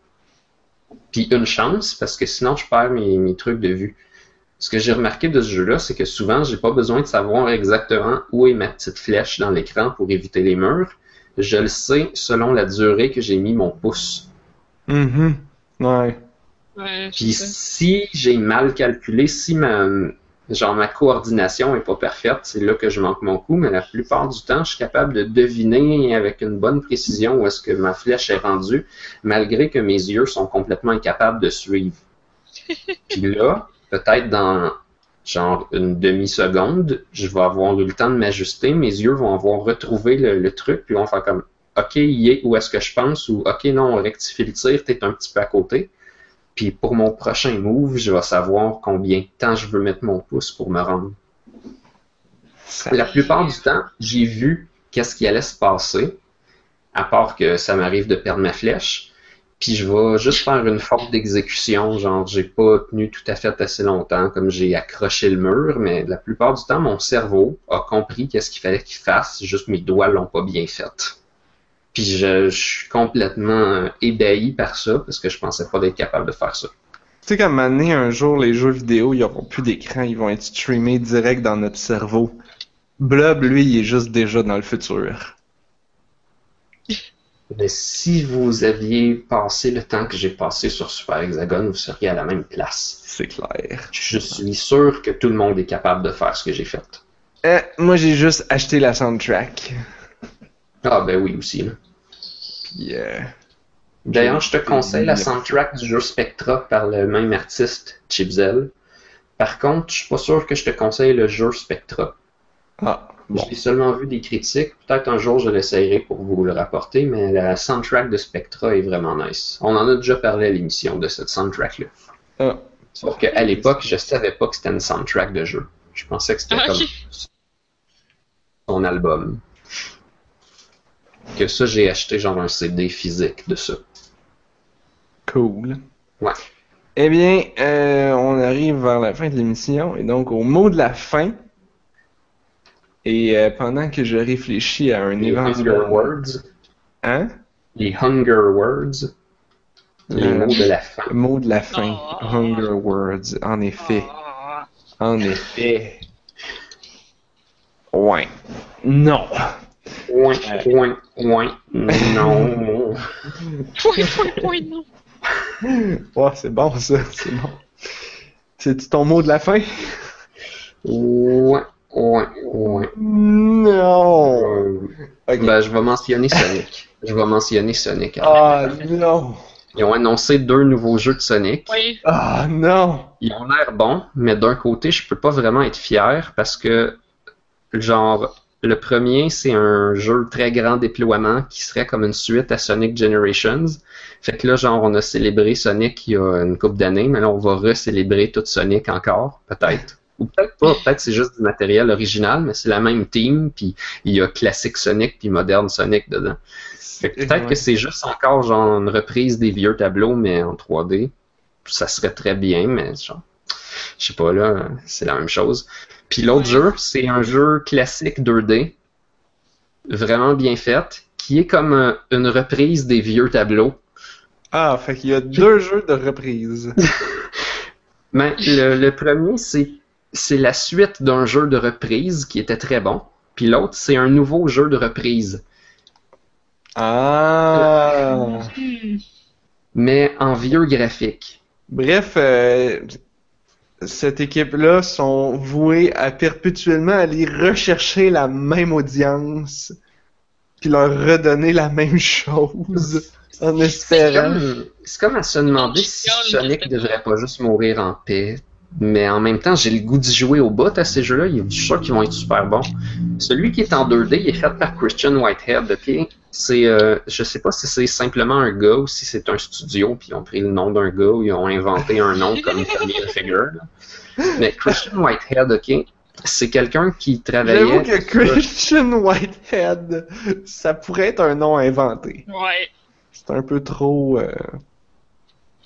Puis une chance, parce que sinon je perds mes, mes trucs de vue. ce que j'ai remarqué de ce jeu-là, c'est que souvent, j'ai pas besoin de savoir exactement où est ma petite flèche dans l'écran pour éviter les murs. Je le sais selon la durée que j'ai mis mon pouce. Mhm. Ouais. Ouais, Puis si j'ai mal calculé, si ma, genre ma coordination est pas parfaite, c'est là que je manque mon coup, mais la plupart du temps, je suis capable de deviner avec une bonne précision où est-ce que ma flèche est rendue, malgré que mes yeux sont complètement incapables de suivre. Puis là, peut-être dans genre une demi-seconde, je vais avoir eu le temps de m'ajuster, mes yeux vont avoir retrouvé le, le truc, puis vont faire comme OK, il est où est-ce que je pense, ou OK, non, on rectifie le tir, t'es un petit peu à côté. Puis pour mon prochain move, je vais savoir combien de temps je veux mettre mon pouce pour me rendre. La plupart du temps, j'ai vu qu'est-ce qui allait se passer, à part que ça m'arrive de perdre ma flèche. Puis je vais juste faire une faute d'exécution, genre j'ai pas tenu tout à fait assez longtemps, comme j'ai accroché le mur, mais la plupart du temps, mon cerveau a compris qu'est-ce qu'il fallait qu'il fasse, juste mes doigts l'ont pas bien fait. Puis je, je suis complètement euh, ébahi par ça, parce que je pensais pas d'être capable de faire ça. Tu sais, comme donné, un jour, les jeux vidéo, ils auront plus d'écran, ils vont être streamés direct dans notre cerveau. Blob, lui, il est juste déjà dans le futur. Mais si vous aviez passé le temps que j'ai passé sur Super Hexagon, vous seriez à la même place. C'est clair. Je suis sûr que tout le monde est capable de faire ce que j'ai fait. Euh, moi, j'ai juste acheté la soundtrack. Ah ben oui aussi. là. Puis, euh, D'ailleurs, je te conseille la soundtrack du jeu Spectra par le même artiste, Chipzel. Par contre, je suis pas sûr que je te conseille le jeu Spectra. Ah, bon. J'ai seulement vu des critiques. Peut-être un jour je l'essayerai pour vous le rapporter, mais la soundtrack de Spectra est vraiment nice. On en a déjà parlé à l'émission de cette soundtrack-là. Ah. Sauf qu'à l'époque, je savais pas que c'était une soundtrack de jeu. Je pensais que c'était Ah, comme son album. Que ça, j'ai acheté genre un CD physique de ça. Cool. Ouais. Eh bien, euh, on arrive vers la fin de l'émission, et donc au mot de la fin. Et euh, pendant que je réfléchis à un Les éventuel... Hunger Words. Hein? Les Hunger Words. Les Le- mots de la fin. Mot de la fin. Oh. Hunger words. En effet. Ah. En effet. Ouais. Non. Ouin, ouin, ouin. Non. Point, point, point, non. Ouais, c'est bon ça. C'est bon. C'est ton mot de la fin? Ouin, ouin, ouin. Non. Euh, Ok. Ben, je vais mentionner Sonic. Je vais mentionner Sonic. Ah non. Ils ont annoncé deux nouveaux jeux de Sonic. Oui. Ah non. Ils ont l'air bons, mais d'un côté, je peux pas vraiment être fier parce que, genre, le premier, c'est un jeu de très grand déploiement qui serait comme une suite à Sonic Generations. Fait que là, genre, on a célébré Sonic il y a une couple d'années, mais là, on va recélébrer tout Sonic encore, peut-être. Ou peut-être pas, peut-être c'est juste du matériel original, mais c'est la même team, puis il y a classique Sonic puis moderne Sonic dedans. Fait que peut-être que c'est juste encore genre une reprise des vieux tableaux, mais en 3D. Ça serait très bien, mais genre, je sais pas là, c'est la même chose. Puis l'autre jeu, c'est un jeu classique 2D, vraiment bien fait, qui est comme euh, une reprise des vieux tableaux. Ah, fait qu'il y a deux jeux de reprise. Mais le, le premier, c'est c'est la suite d'un jeu de reprise qui était très bon. Puis l'autre, c'est un nouveau jeu de reprise. Ah. Hmm. mais en vieux graphique. Bref, euh, cette équipe-là sont vouées à perpétuellement aller rechercher la même audience, puis leur redonner la même chose, en C'est espérant. comme, c'est comme à se demander si Sonic devrait pas juste mourir en paix. Mais en même temps, j'ai le goût d'y jouer au bout à ces jeux-là. Je suis sûr qu'ils vont être super bons. Celui qui est en 2D, il est fait par Christian Whitehead. ok? C'est, euh, je sais pas si c'est simplement un gars ou si c'est un studio, puis ils ont pris le nom d'un gars ou ils ont inventé un nom comme Tommy là. Mais Christian Whitehead, ok, c'est quelqu'un qui travaillait. J'avoue que Christian Whitehead, ça pourrait être un nom inventé. Ouais. C'est un peu trop. euh,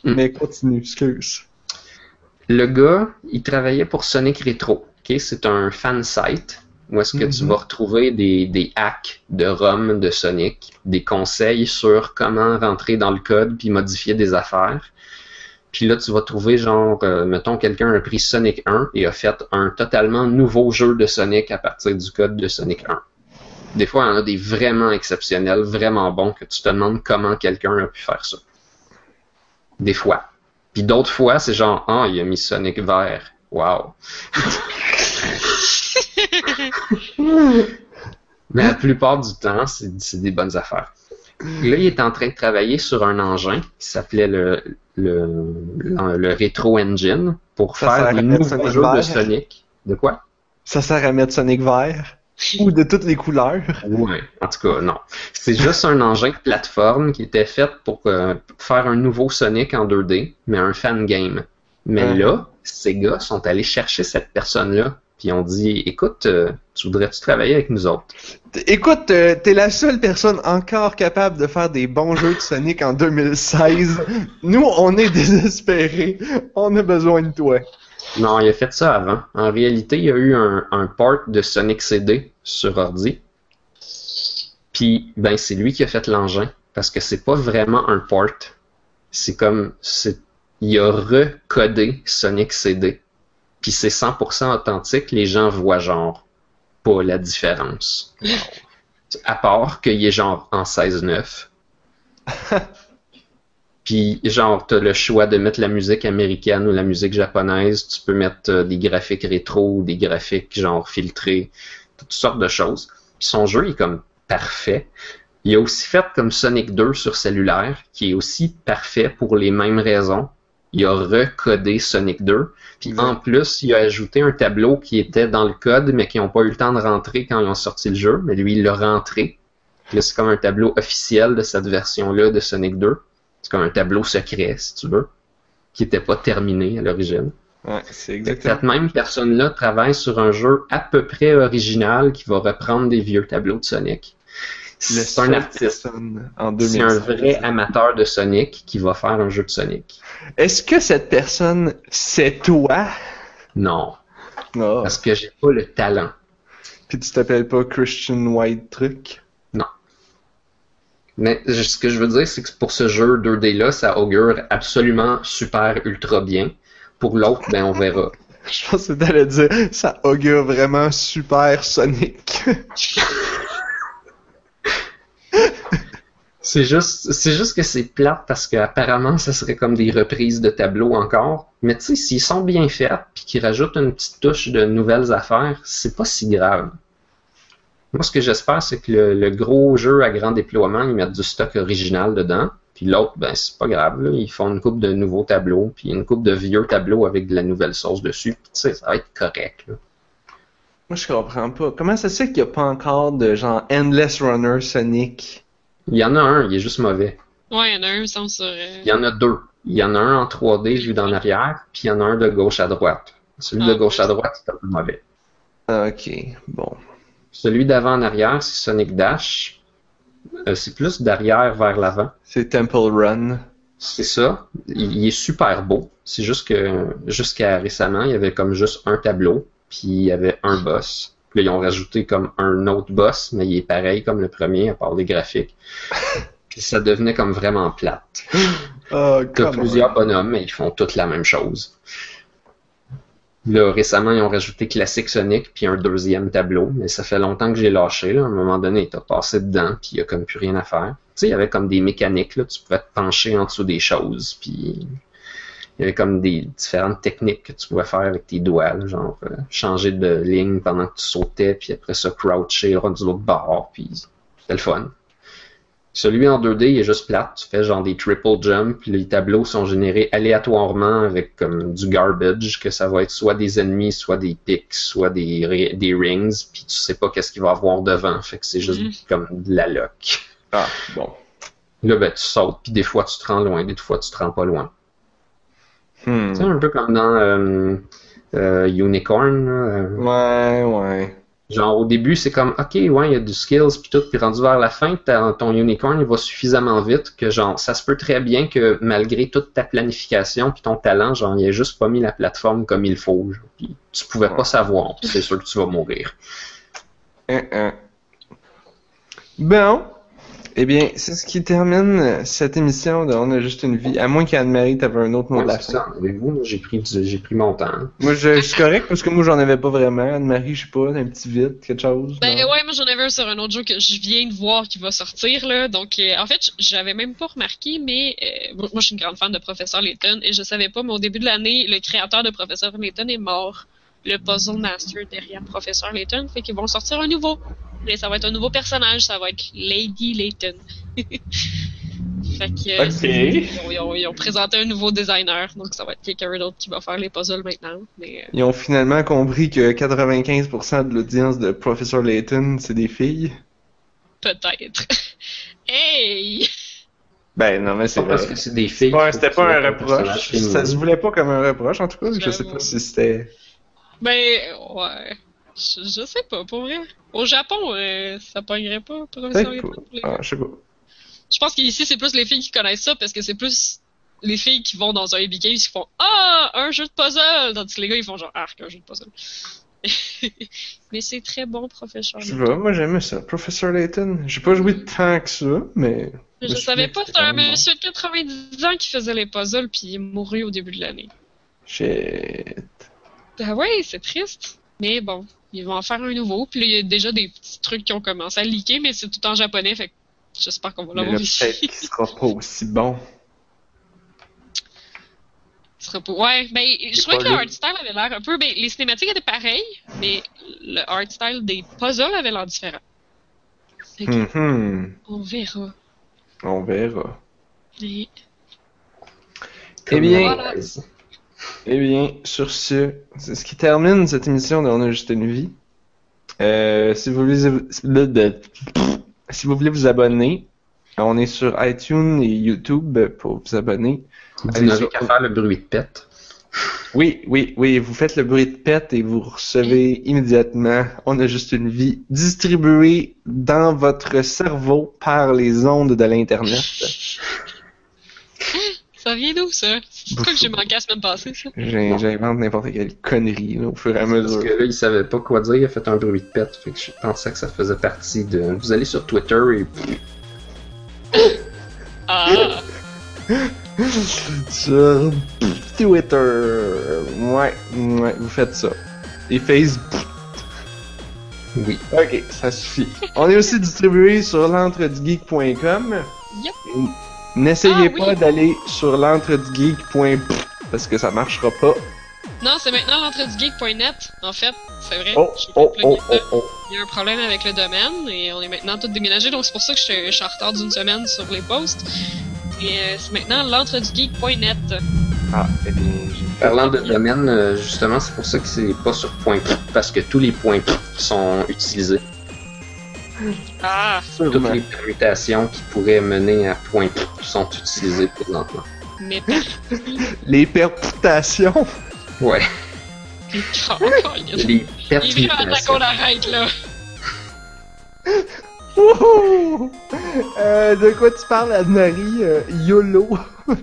Hmm. Mais continue, excuse. Le gars, il travaillait pour Sonic Retro. C'est un fan site où est-ce que tu Mhm. vas retrouver des, des hacks de ROM de Sonic, des conseils sur comment rentrer dans le code puis modifier des affaires. Puis là, tu vas trouver genre, euh, mettons, quelqu'un a pris Sonic 1 et a fait un totalement nouveau jeu de Sonic à partir du code de Sonic 1. Des fois, il y en a des vraiment exceptionnels, vraiment bons, que tu te demandes comment quelqu'un a pu faire ça. Des fois. Puis d'autres fois, c'est genre, ah, il a mis Sonic vert. Wow. Mais la plupart du temps, c'est des bonnes affaires. Là, il est en train de travailler sur un engin qui s'appelait le, le, le, le Retro Engine pour Ça faire mettre nouveaux jeux de. Sonic. De quoi? Ça sert à mettre Sonic vert. Ou de toutes les couleurs. Ouais, en tout cas, non. C'est juste un engin de plateforme qui était fait pour euh, faire un nouveau Sonic en 2D, mais un fan game. Mais là, ces gars sont allés chercher cette personne-là, puis ont dit Écoute, euh, tu voudrais-tu travailler avec nous autres? Écoute, euh, t'es la seule personne encore capable de faire des bons jeux de Sonic en 2016. Nous, on est désespérés. On a besoin de toi. Non, il a fait ça avant. En réalité, il y a eu un, un port de Sonic CD sur ordi. Puis, ben, c'est lui qui a fait l'engin. Parce que c'est pas vraiment un port. C'est comme. Il a recodé Sonic CD. Puis c'est 100% authentique. Les gens voient genre pas la différence. À part qu'il est genre en 16-9. Puis, genre, t'as le choix de mettre la musique américaine ou la musique japonaise. Tu peux mettre euh, des graphiques rétro ou des graphiques, genre, filtrés. Toutes sortes de choses. Puis son jeu est comme parfait. Il a aussi fait comme Sonic 2 sur cellulaire, qui est aussi parfait pour les mêmes raisons. Il a recodé Sonic 2. Puis en plus, il a ajouté un tableau qui était dans le code, mais qui n'ont pas eu le temps de rentrer quand ils ont sorti le jeu. Mais lui, il l'a rentré. C'est comme un tableau officiel de cette version-là de Sonic 2. C'est comme un tableau secret, si tu veux, qui n'était pas terminé à l'origine. Ouais, c'est exactement. Cette même personne-là travaille sur un jeu à peu près original qui va reprendre des vieux tableaux de Sonic. C'est un artiste. C'est un 2016. vrai amateur de Sonic qui va faire un jeu de Sonic. Est-ce que cette personne, c'est toi? Non, Oh. parce que j'ai pas le talent. Puis tu t'appelles pas Christian White Truc? Mais ce que je veux dire, c'est que pour ce jeu 2D-là, ça augure absolument super ultra bien. Pour l'autre, ben on verra. Je pensais que t'allais dire, ça augure vraiment super Sonic. C'est juste, c'est juste que c'est plate parce qu'apparemment, ça serait comme des reprises de tableaux encore. Mais tu sais, s'ils sont bien faits puis qu'ils rajoutent une petite touche de nouvelles affaires, c'est pas si grave. Moi, ce que j'espère, c'est que le, le gros jeu à grand déploiement, ils mettent du stock original dedans. Puis l'autre, ben, c'est pas grave. là. Ils font une coupe de nouveaux tableaux, puis une coupe de vieux tableaux avec de la nouvelle sauce dessus. Puis tu sais, ça va être correct. là. Moi, je comprends pas. Comment ça se fait qu'il n'y a pas encore de genre Endless Runner Sonic? Il y en a un, il est juste mauvais. Ouais, il y en a un, sans sur. euh, Il y en a deux. Il y en a un en 3D vu d'en arrière, puis il y en a un de gauche à droite. Celui de Ah, gauche à droite, c'est un peu mauvais. Ok, bon. Celui d'avant en arrière, c'est Sonic Dash. Euh, c'est plus d'arrière vers l'avant. C'est Temple Run. C'est ça. Il, il est super beau. C'est juste que jusqu'à récemment, il y avait comme juste un tableau, puis il y avait un boss. Puis là, ils ont rajouté comme un autre boss, mais il est pareil comme le premier, à part les graphiques. puis ça devenait comme vraiment plate. Ah, T'as plusieurs bonhommes, mais ils font toutes la même chose. Là, récemment, ils ont rajouté Classic Sonic, puis un deuxième tableau, mais ça fait longtemps que j'ai lâché. Là. À un moment donné, t'as passé dedans, puis il y a comme plus rien à faire. Tu sais, il y avait comme des mécaniques, là, tu pouvais te pencher en dessous des choses, puis il y avait comme des différentes techniques que tu pouvais faire avec tes doigts, genre euh, changer de ligne pendant que tu sautais, puis après ça, croucher, rendre du l'autre bord, puis c'était le fun. Celui en 2D, il est juste plate. Tu fais genre des triple jumps, puis les tableaux sont générés aléatoirement avec comme du garbage, que ça va être soit des ennemis, soit des pics, soit des, ri- des rings, puis tu sais pas qu'est-ce qu'il va y avoir devant. Fait que c'est juste Mhm. comme de la luck. Ah, bon. Là, ben, tu sautes, puis des fois tu te rends loin, des fois tu te rends pas loin. Hmm. Tu sais, un peu comme dans euh, euh, Unicorn. là, euh, Ouais, ouais. Genre au début, c'est comme OK, ouais, il y a du skills puis tout, puis rendu vers la fin, ton unicorn il va suffisamment vite que genre ça se peut très bien que malgré toute ta planification puis ton talent, genre il ait juste pas mis la plateforme comme il faut, genre, puis tu pouvais pas savoir, puis c'est sûr que tu vas mourir. Hein, hein. Bon. Eh bien, c'est ce qui termine cette émission de On a juste une vie. À moins qu'Anne-Marie t'avais un autre mot Ouais, de la fin. Avec vous, j'ai pris, j'ai pris mon temps. hein. Moi, je, je suis correct parce que moi, j'en avais pas vraiment. Anne-Marie, je sais pas, un petit vide, quelque chose. Ben non? ouais, moi j'en avais un sur un autre jeu que je viens de voir qui va sortir là. Donc euh, en fait, j'avais même pas remarqué, mais euh, moi je suis une grande fan de Professeur Layton et je savais pas, mais au début de l'année, le créateur de Professeur Layton est mort. Le puzzle master derrière Professeur Layton, fait qu'ils vont sortir un nouveau. Mais ça va être un nouveau personnage, ça va être Lady Layton. fait que euh, ils, ont, ils ont- ils ont présenté un nouveau designer, donc ça va être quelqu'un d'autre qui va faire les puzzles maintenant. Mais euh, Ils ont finalement compris que 95% de l'audience de Professor Layton, c'est des filles. peut-être. hey! Ben non, mais c'est parce que c'est des filles. Ouais, c'était pas un reproche. Ça se voulait pas comme un reproche, en tout cas. Je sais pas si c'était. Ben, ouais. Je, je sais pas, pour vrai. Au Japon, euh, ça pognerait pas, professeur Peut-être pas. pour les Ah, je sais pas. Je pense qu'ici, c'est plus les filles qui connaissent ça, parce que c'est plus les filles qui vont dans un ABK qui font Ah, un jeu de puzzle! Tandis que les gars, ils font genre Arc, un jeu de puzzle. Mais c'est très bon, professeur Layton. pas, moi j'aimais ça. Professor Layton. J'ai pas joué tant que ça, mais. Je savais pas, c'était un monsieur de 90 ans qui faisait les puzzles, puis il est mouru au début de l'année. Shit. Ah ouais, c'est triste. Mais bon, ils vont en faire un nouveau. Puis là, il y a déjà des petits trucs qui ont commencé à leaker, mais c'est tout en japonais, fait que j'espère qu'on va l'avoir ici. peut-être qu'il sera pas aussi bon. Sera pas- Ouais, ben, je trouvais que le art style avait l'air un peu. Ben, les cinématiques étaient pareilles, mais le art style des puzzles avait l'air différent. Fait que, Mhm. on verra. On verra. Et- Eh bien, Voilà. Eh bien, sur ce, c'est ce qui termine cette émission de On a juste une vie. Euh, si vous voulez, si vous voulez vous abonner, on est sur iTunes et YouTube pour vous abonner. Vous sur- qu'à faire le bruit de pète. Oui, oui, oui, vous faites le bruit de pète et vous recevez immédiatement On a juste une vie distribuée dans votre cerveau par les ondes de l'Internet. Ça vient d'où, ça? C'est quoi que j'ai manqué la semaine passée, ça? J'ai- J'invente n'importe quelle connerie là, au fur et à Parce mesure. que là, il savait pas quoi dire, il a fait un bruit de pète. Fait que je pensais que ça faisait partie de. Vous allez sur Twitter et. Ah! Sur Twitter. Ouais, ouais, vous faites ça. Et Facebook. Oui. Ok, ça suffit. On est aussi distribué sur l'entredugeek.com. Yep. N'essayez Ah, pas oui. d'aller sur l'entredugeek.com parce que ça marchera pas. Non, c'est maintenant l'entredugeek.net, en fait. C'est vrai. Oh, Je oh, oh, oh, oh. Il y a un problème avec le domaine et on est maintenant tous déménagés, donc c'est pour ça que je suis, je suis en retard d'une semaine sur les posts. Et euh, c'est maintenant l'entredugeek.net. Ah, eh bien, Parlant de domaine, euh, justement, c'est pour ça que c'est pas sur point parce que tous les points sont utilisés. Ah! Toutes les permutations qui pourraient mener à point sont utilisées présentement. Mais Les perputations. Ouais. les permutations. qu'on arrête, là. Wouhou! Euh, de quoi tu parles, Anne-Marie? Euh, YOLO?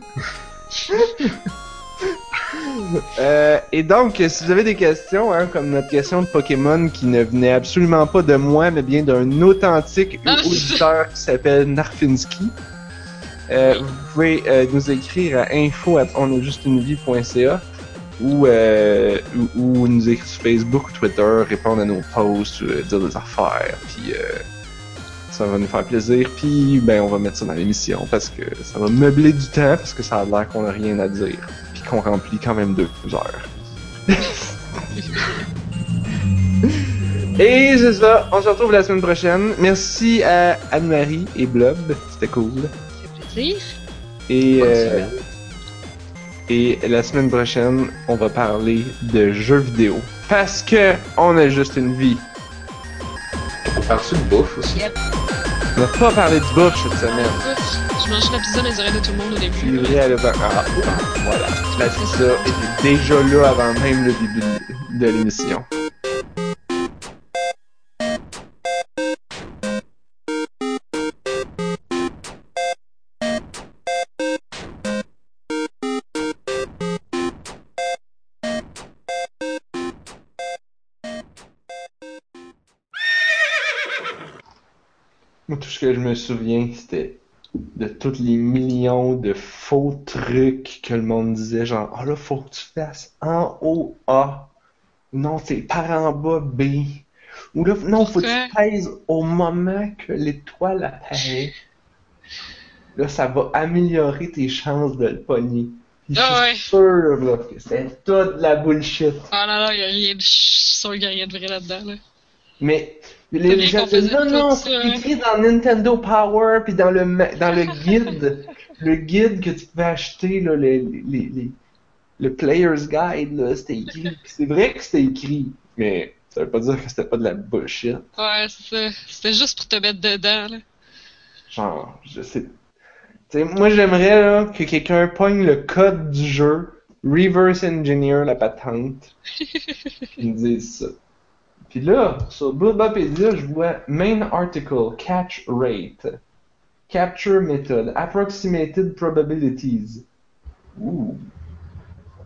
Euh, et donc, si vous avez des questions, hein, comme notre question de Pokémon qui ne venait absolument pas de moi, mais bien d'un authentique auditeur qui s'appelle Narfinski, euh, vous pouvez euh, nous écrire à info@onajustunevie.ca ou, euh, ou, ou nous écrire sur Facebook ou Twitter, répondre à nos posts, euh, dire des affaires, puis euh, ça va nous faire plaisir, puis ben on va mettre ça dans l'émission parce que ça va meubler du temps parce que ça a l'air qu'on a rien à dire, qu'on remplit quand même deux heures. Et c'est ça, on se retrouve la semaine prochaine. Merci à Anne-Marie et Blob, c'était cool. Plaisir. Et, euh, et la semaine prochaine, on va parler de jeux vidéo. Parce que on a juste une vie. On parle-tu de bouffe aussi? On va pas parler de bouffe cette semaine. Je mangeais la pizza dans les oreilles de tout le monde au début. elle a Ah, voilà. La pizza était déjà là avant même le début de l'émission. Moi, tout ce que je me souviens, c'était de tous les millions de faux trucs que le monde disait, genre, oh là, faut que tu fasses en haut A. Non, c'est par en bas B. Ou là, non, faut que tu pèses au moment que l'étoile apparaît. Là, ça va améliorer tes chances de le pogner. Ah je ouais. suis sûr, là, que c'était toute la bullshit. Ah non, non, il y a rien de. Sûr qu'il y a rien de vrai là-dedans, là. Mais Les gens disent non, non, c'est écrit dans Nintendo Power, puis dans le, dans le guide, le guide que tu pouvais acheter, là, les, les, les- le Player's Guide, là, c'était écrit. C'est vrai que c'était écrit, mais ça veut pas dire que c'était pas de la bullshit. Ouais, c'est ça. C'était juste pour te mettre dedans, là. Genre, je sais. Tu sais, moi j'aimerais là, que quelqu'un pogne le code du jeu, reverse engineer la patente, puis me dise ça. Puis là, sur Bulbapedia, je vois main article, catch rate, capture method, approximated probabilities. Ouh.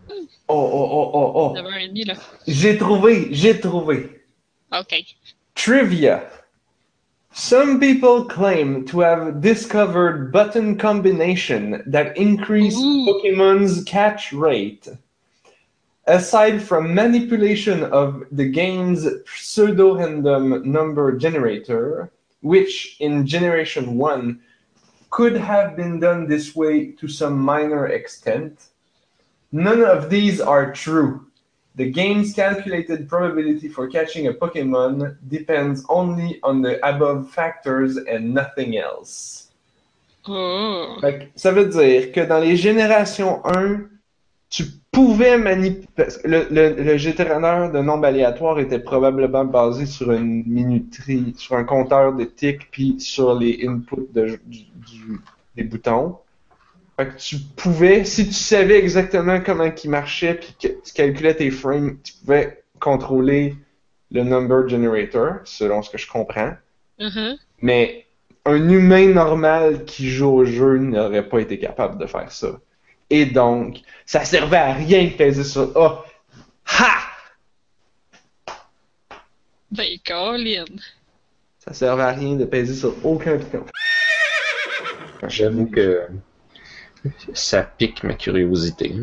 Oh, oh, oh, oh, oh. 9h30, là. J'ai trouvé, j'ai trouvé. Ok. Trivia. Some people claim to have discovered button combination that increase. Pokemon's catch rate. Aside from manipulation of the game's pseudo-random number generator, which in Generation 1 could have been done this way to some minor extent, none of these are true. The game's calculated probability for catching a Pokemon depends only on the above factors and nothing else. Hmm. Que ça veut dire que dans les générations 1, tu pouvais manipuler. Le, le, le générateur de nombres aléatoires était probablement basé sur une minuterie, sur un compteur de ticks, puis sur les inputs de- du- du- des boutons. Fait que tu pouvais, si tu savais exactement comment il marchait, puis que tu calculais tes frames, tu pouvais contrôler le number generator, selon ce que je comprends. Uh-huh. Mais un humain normal qui joue au jeu n'aurait pas été capable de faire ça. Et donc, ça servait à rien de peser sur A. Ha! Ben, Colin. Ça servait à rien de peser sur aucun piton. J'avoue que ça pique ma curiosité.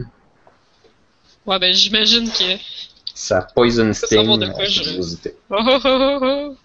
Ouais, ben, j'imagine que. Ça poison sting de ma curiosité. Oh, oh, oh, oh, oh.